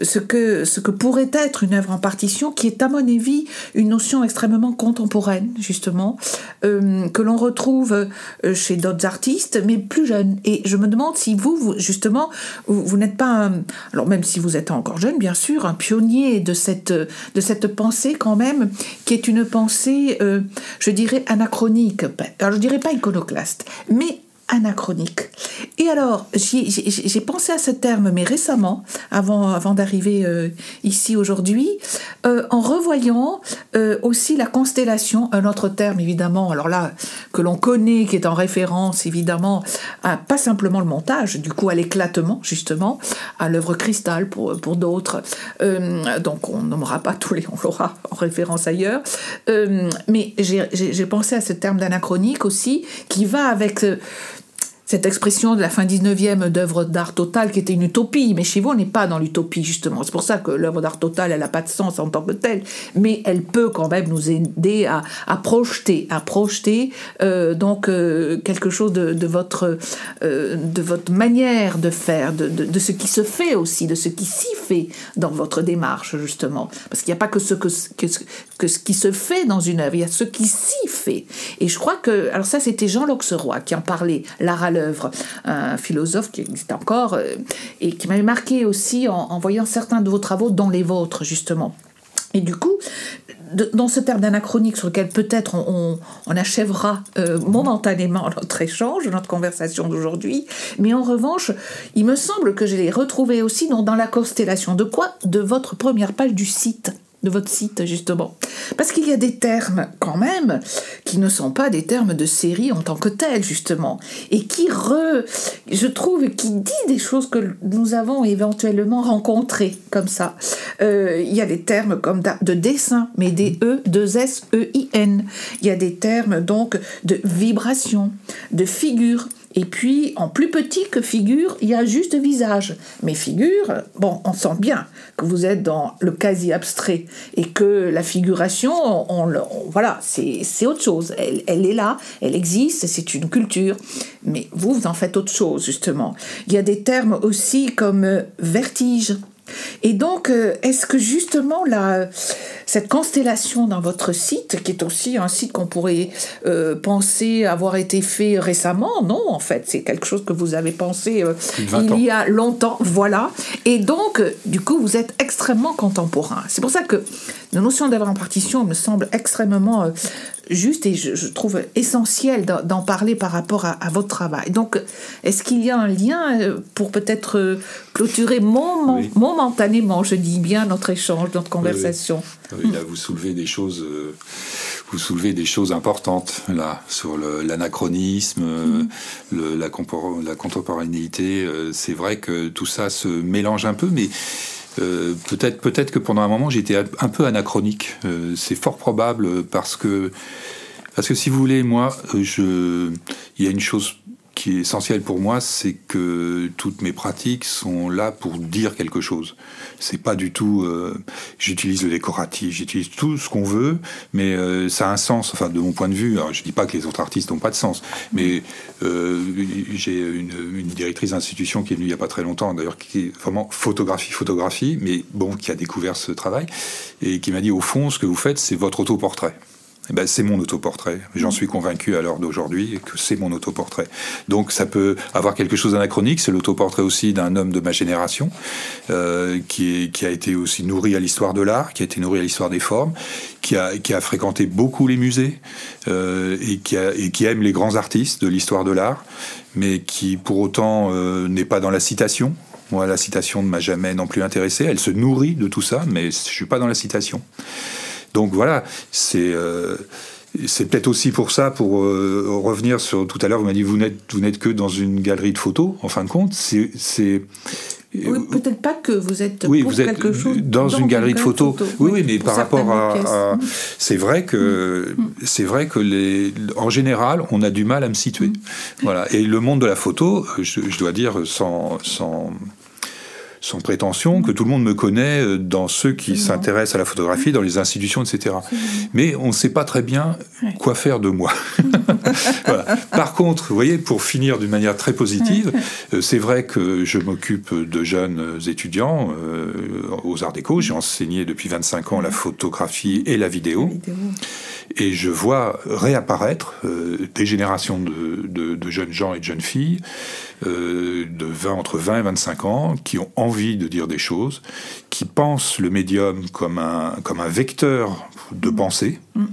ce, que, ce que pourrait être une œuvre en partition, qui est, à mon avis, une notion extrêmement contemporaine, justement, que l'on retrouve chez d'autres artistes, mais plus jeunes. Et je me demande si vous, justement, vous, n'êtes pas, alors même si vous êtes encore jeune, bien sûr, un pionnier de cette, de cette pensée quand même, qui est une pensée, euh, je dirais, anachronique. Alors je dirais pas iconoclaste, mais anachronique. Et alors, j'ai pensé à ce terme, mais récemment, avant, avant d'arriver euh, ici aujourd'hui, euh, en revoyant euh, aussi la constellation, un autre terme évidemment, alors là, que l'on connaît, qui est en référence évidemment à pas simplement le montage, du coup à l'éclatement justement, à l'œuvre cristal pour, pour d'autres. donc on nommera pas tous les, on l'aura en référence ailleurs. mais j'ai pensé à ce terme d'anachronique aussi, qui va avec cette expression de la fin 19e d'œuvre d'art totale qui était une utopie, mais chez vous, on n'est pas dans l'utopie, justement. C'est pour ça que l'œuvre d'art totale, elle n'a pas de sens en tant que telle, mais elle peut quand même nous aider à, projeter, à projeter euh, donc euh, quelque chose de, votre, euh, de votre manière de faire, de, ce qui se fait aussi, de ce qui s'y fait dans votre démarche, justement. Parce qu'il n'y a pas que ce, que, que, que, ce qui se fait dans une œuvre, il y a ce qui s'y fait. Et je crois que, alors ça, c'était Jean Loxeroy qui en parlait, l'art l'œuvre, un philosophe qui existe encore euh, et qui m'avait marqué aussi en, voyant certains de vos travaux, dont les vôtres justement. Et du coup, dans ce terme d'anachronique sur lequel peut-être on, achèvera euh, momentanément [LAUGHS] notre échange, notre conversation d'aujourd'hui, mais en revanche, il me semble que je l'ai retrouvé aussi dans, dans la constellation. De quoi? De votre première page du site de votre site, justement. Parce qu'il y a des termes, quand même, qui ne sont pas des termes de série en tant que tels, justement, et qui, re, je trouve, qui dit des choses que nous avons éventuellement rencontrées, comme ça. Euh, il y a des termes comme de dessin, mais des E, deux S, E, I, N. Il y a des termes, donc, de vibration, de figure, et puis, en plus petit que figure, il y a juste visage. Mais figure, bon, on sent bien que vous êtes dans le quasi-abstrait et que la figuration, on, voilà, c'est autre chose. Elle, elle, est là, elle existe, c'est une culture. Mais vous, vous en faites autre chose, justement. Il y a des termes aussi comme euh, vertige. Et donc, euh, est-ce que justement la, cette constellation dans votre site, qui est aussi un site qu'on pourrait euh, penser avoir été fait récemment, non, en fait, c'est quelque chose que vous avez pensé euh, il y a longtemps, voilà. Et donc, du coup, vous êtes extrêmement contemporain. C'est pour ça que la notion d'avoir en partition me semble extrêmement juste et je, trouve essentiel d'en parler par rapport à, votre travail. Donc, est-ce qu'il y a un lien euh, pour peut-être euh, clôturer momentanément, je dis bien, notre échange, notre conversation? Oui, Là, vous soulevez des choses. Euh, vous soulevez des choses importantes là sur l'anachronisme, mm-hmm. la, la, contemporanéité. c'est vrai que tout ça se mélange un peu, mais euh, peut-être peut-être que pendant un moment j'étais un peu anachronique. Euh, c'est fort probable parce que parce que si vous voulez, moi, je il y a une chose qui est essentiel pour moi, c'est que toutes mes pratiques sont là pour dire quelque chose. C'est pas du tout. Euh, j'utilise le décoratif, j'utilise tout ce qu'on veut, mais euh, ça a un sens. Enfin, de mon point de vue, alors, je dis pas que les autres artistes n'ont pas de sens, mais euh, j'ai une, une, directrice d'institution qui est venue il y a pas très longtemps, d'ailleurs, qui est vraiment photographie, photographie, mais bon, qui a découvert ce travail et qui m'a dit au fond, ce que vous faites, c'est votre autoportrait. Eh ben, c'est mon autoportrait. J'en suis convaincu à l'heure d'aujourd'hui que c'est mon autoportrait. Donc ça peut avoir quelque chose d'anachronique. C'est l'autoportrait aussi d'un homme de ma génération euh, qui, est, qui a été aussi nourri à l'histoire de l'art, qui a été nourri à l'histoire des formes, qui a, qui a fréquenté beaucoup les musées euh, et, qui a, et qui aime les grands artistes de l'histoire de l'art, mais qui pour autant euh, n'est pas dans la citation. Moi, la citation ne m'a jamais non plus intéressé. Elle se nourrit de tout ça, mais je suis pas dans la citation. Donc voilà, c'est euh, c'est peut-être aussi pour ça, pour euh, revenir sur tout à l'heure, vous m'avez dit vous n'êtes vous n'êtes que dans une galerie de photos. En fin de compte, c'est oui, peut-être pas que vous êtes oui, vous êtes quelque chose dans, une galerie de photos. Oui, oui, mais par rapport à, c'est vrai que mm. Mm. c'est vrai que les, en général, on a du mal à me situer. Mm. Voilà. Et le monde de la photo, je, je dois dire sans, sans sans prétention, que tout le monde me connaît euh, dans ceux qui s'intéressent à la photographie, dans les institutions, etc. Mais on ne sait pas très bien quoi faire de moi. [LAUGHS] Par contre, vous voyez, pour finir d'une manière très positive, euh, c'est vrai que je m'occupe de jeunes étudiants euh, aux Arts Déco. J'ai enseigné depuis 25 ans la photographie et la vidéo. Et je vois réapparaître des générations de, de, jeunes gens et de jeunes filles euh, de 20, entre 20 et 25 ans qui ont envie de dire des choses, qui pensent le médium comme un, comme un vecteur de mm. pensée. Mm.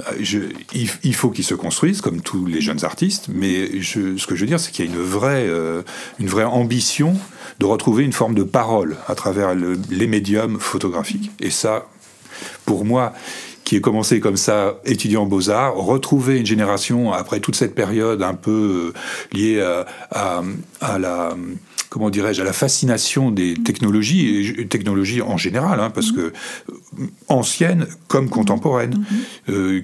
Euh, je, il, faut qu'ils se construisent comme tous les jeunes artistes, mais je, ce que je veux dire, c'est qu'il y a une vraie, euh, une vraie ambition de retrouver une forme de parole à travers le, les médiums photographiques. Et ça, pour moi, qui est commencé comme ça, étudiant en beaux-arts, retrouver une génération après toute cette période un peu euh, liée à, à, la comment dirais-je, à la fascination des technologies, et technologies en général, hein, parce que anciennes comme contemporaines,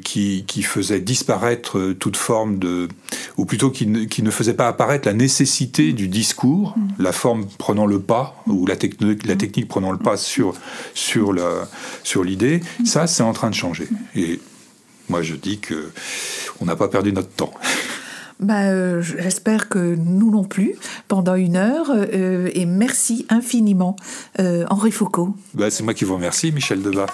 qui, qui faisaient disparaître toute forme de, ou plutôt qui ne, qui ne faisaient pas apparaître la nécessité du discours, la forme prenant le pas, ou la, la technique prenant le pas sur, sur l'idée, sur ça c'est en train de changer. Et moi je dis que on n'a pas perdu notre temps. Bah, euh, J'espère que nous non plus, pendant une heure. Euh, et merci infiniment, euh, Henri Foucault. Bah, C'est moi qui vous remercie, Michel Debat.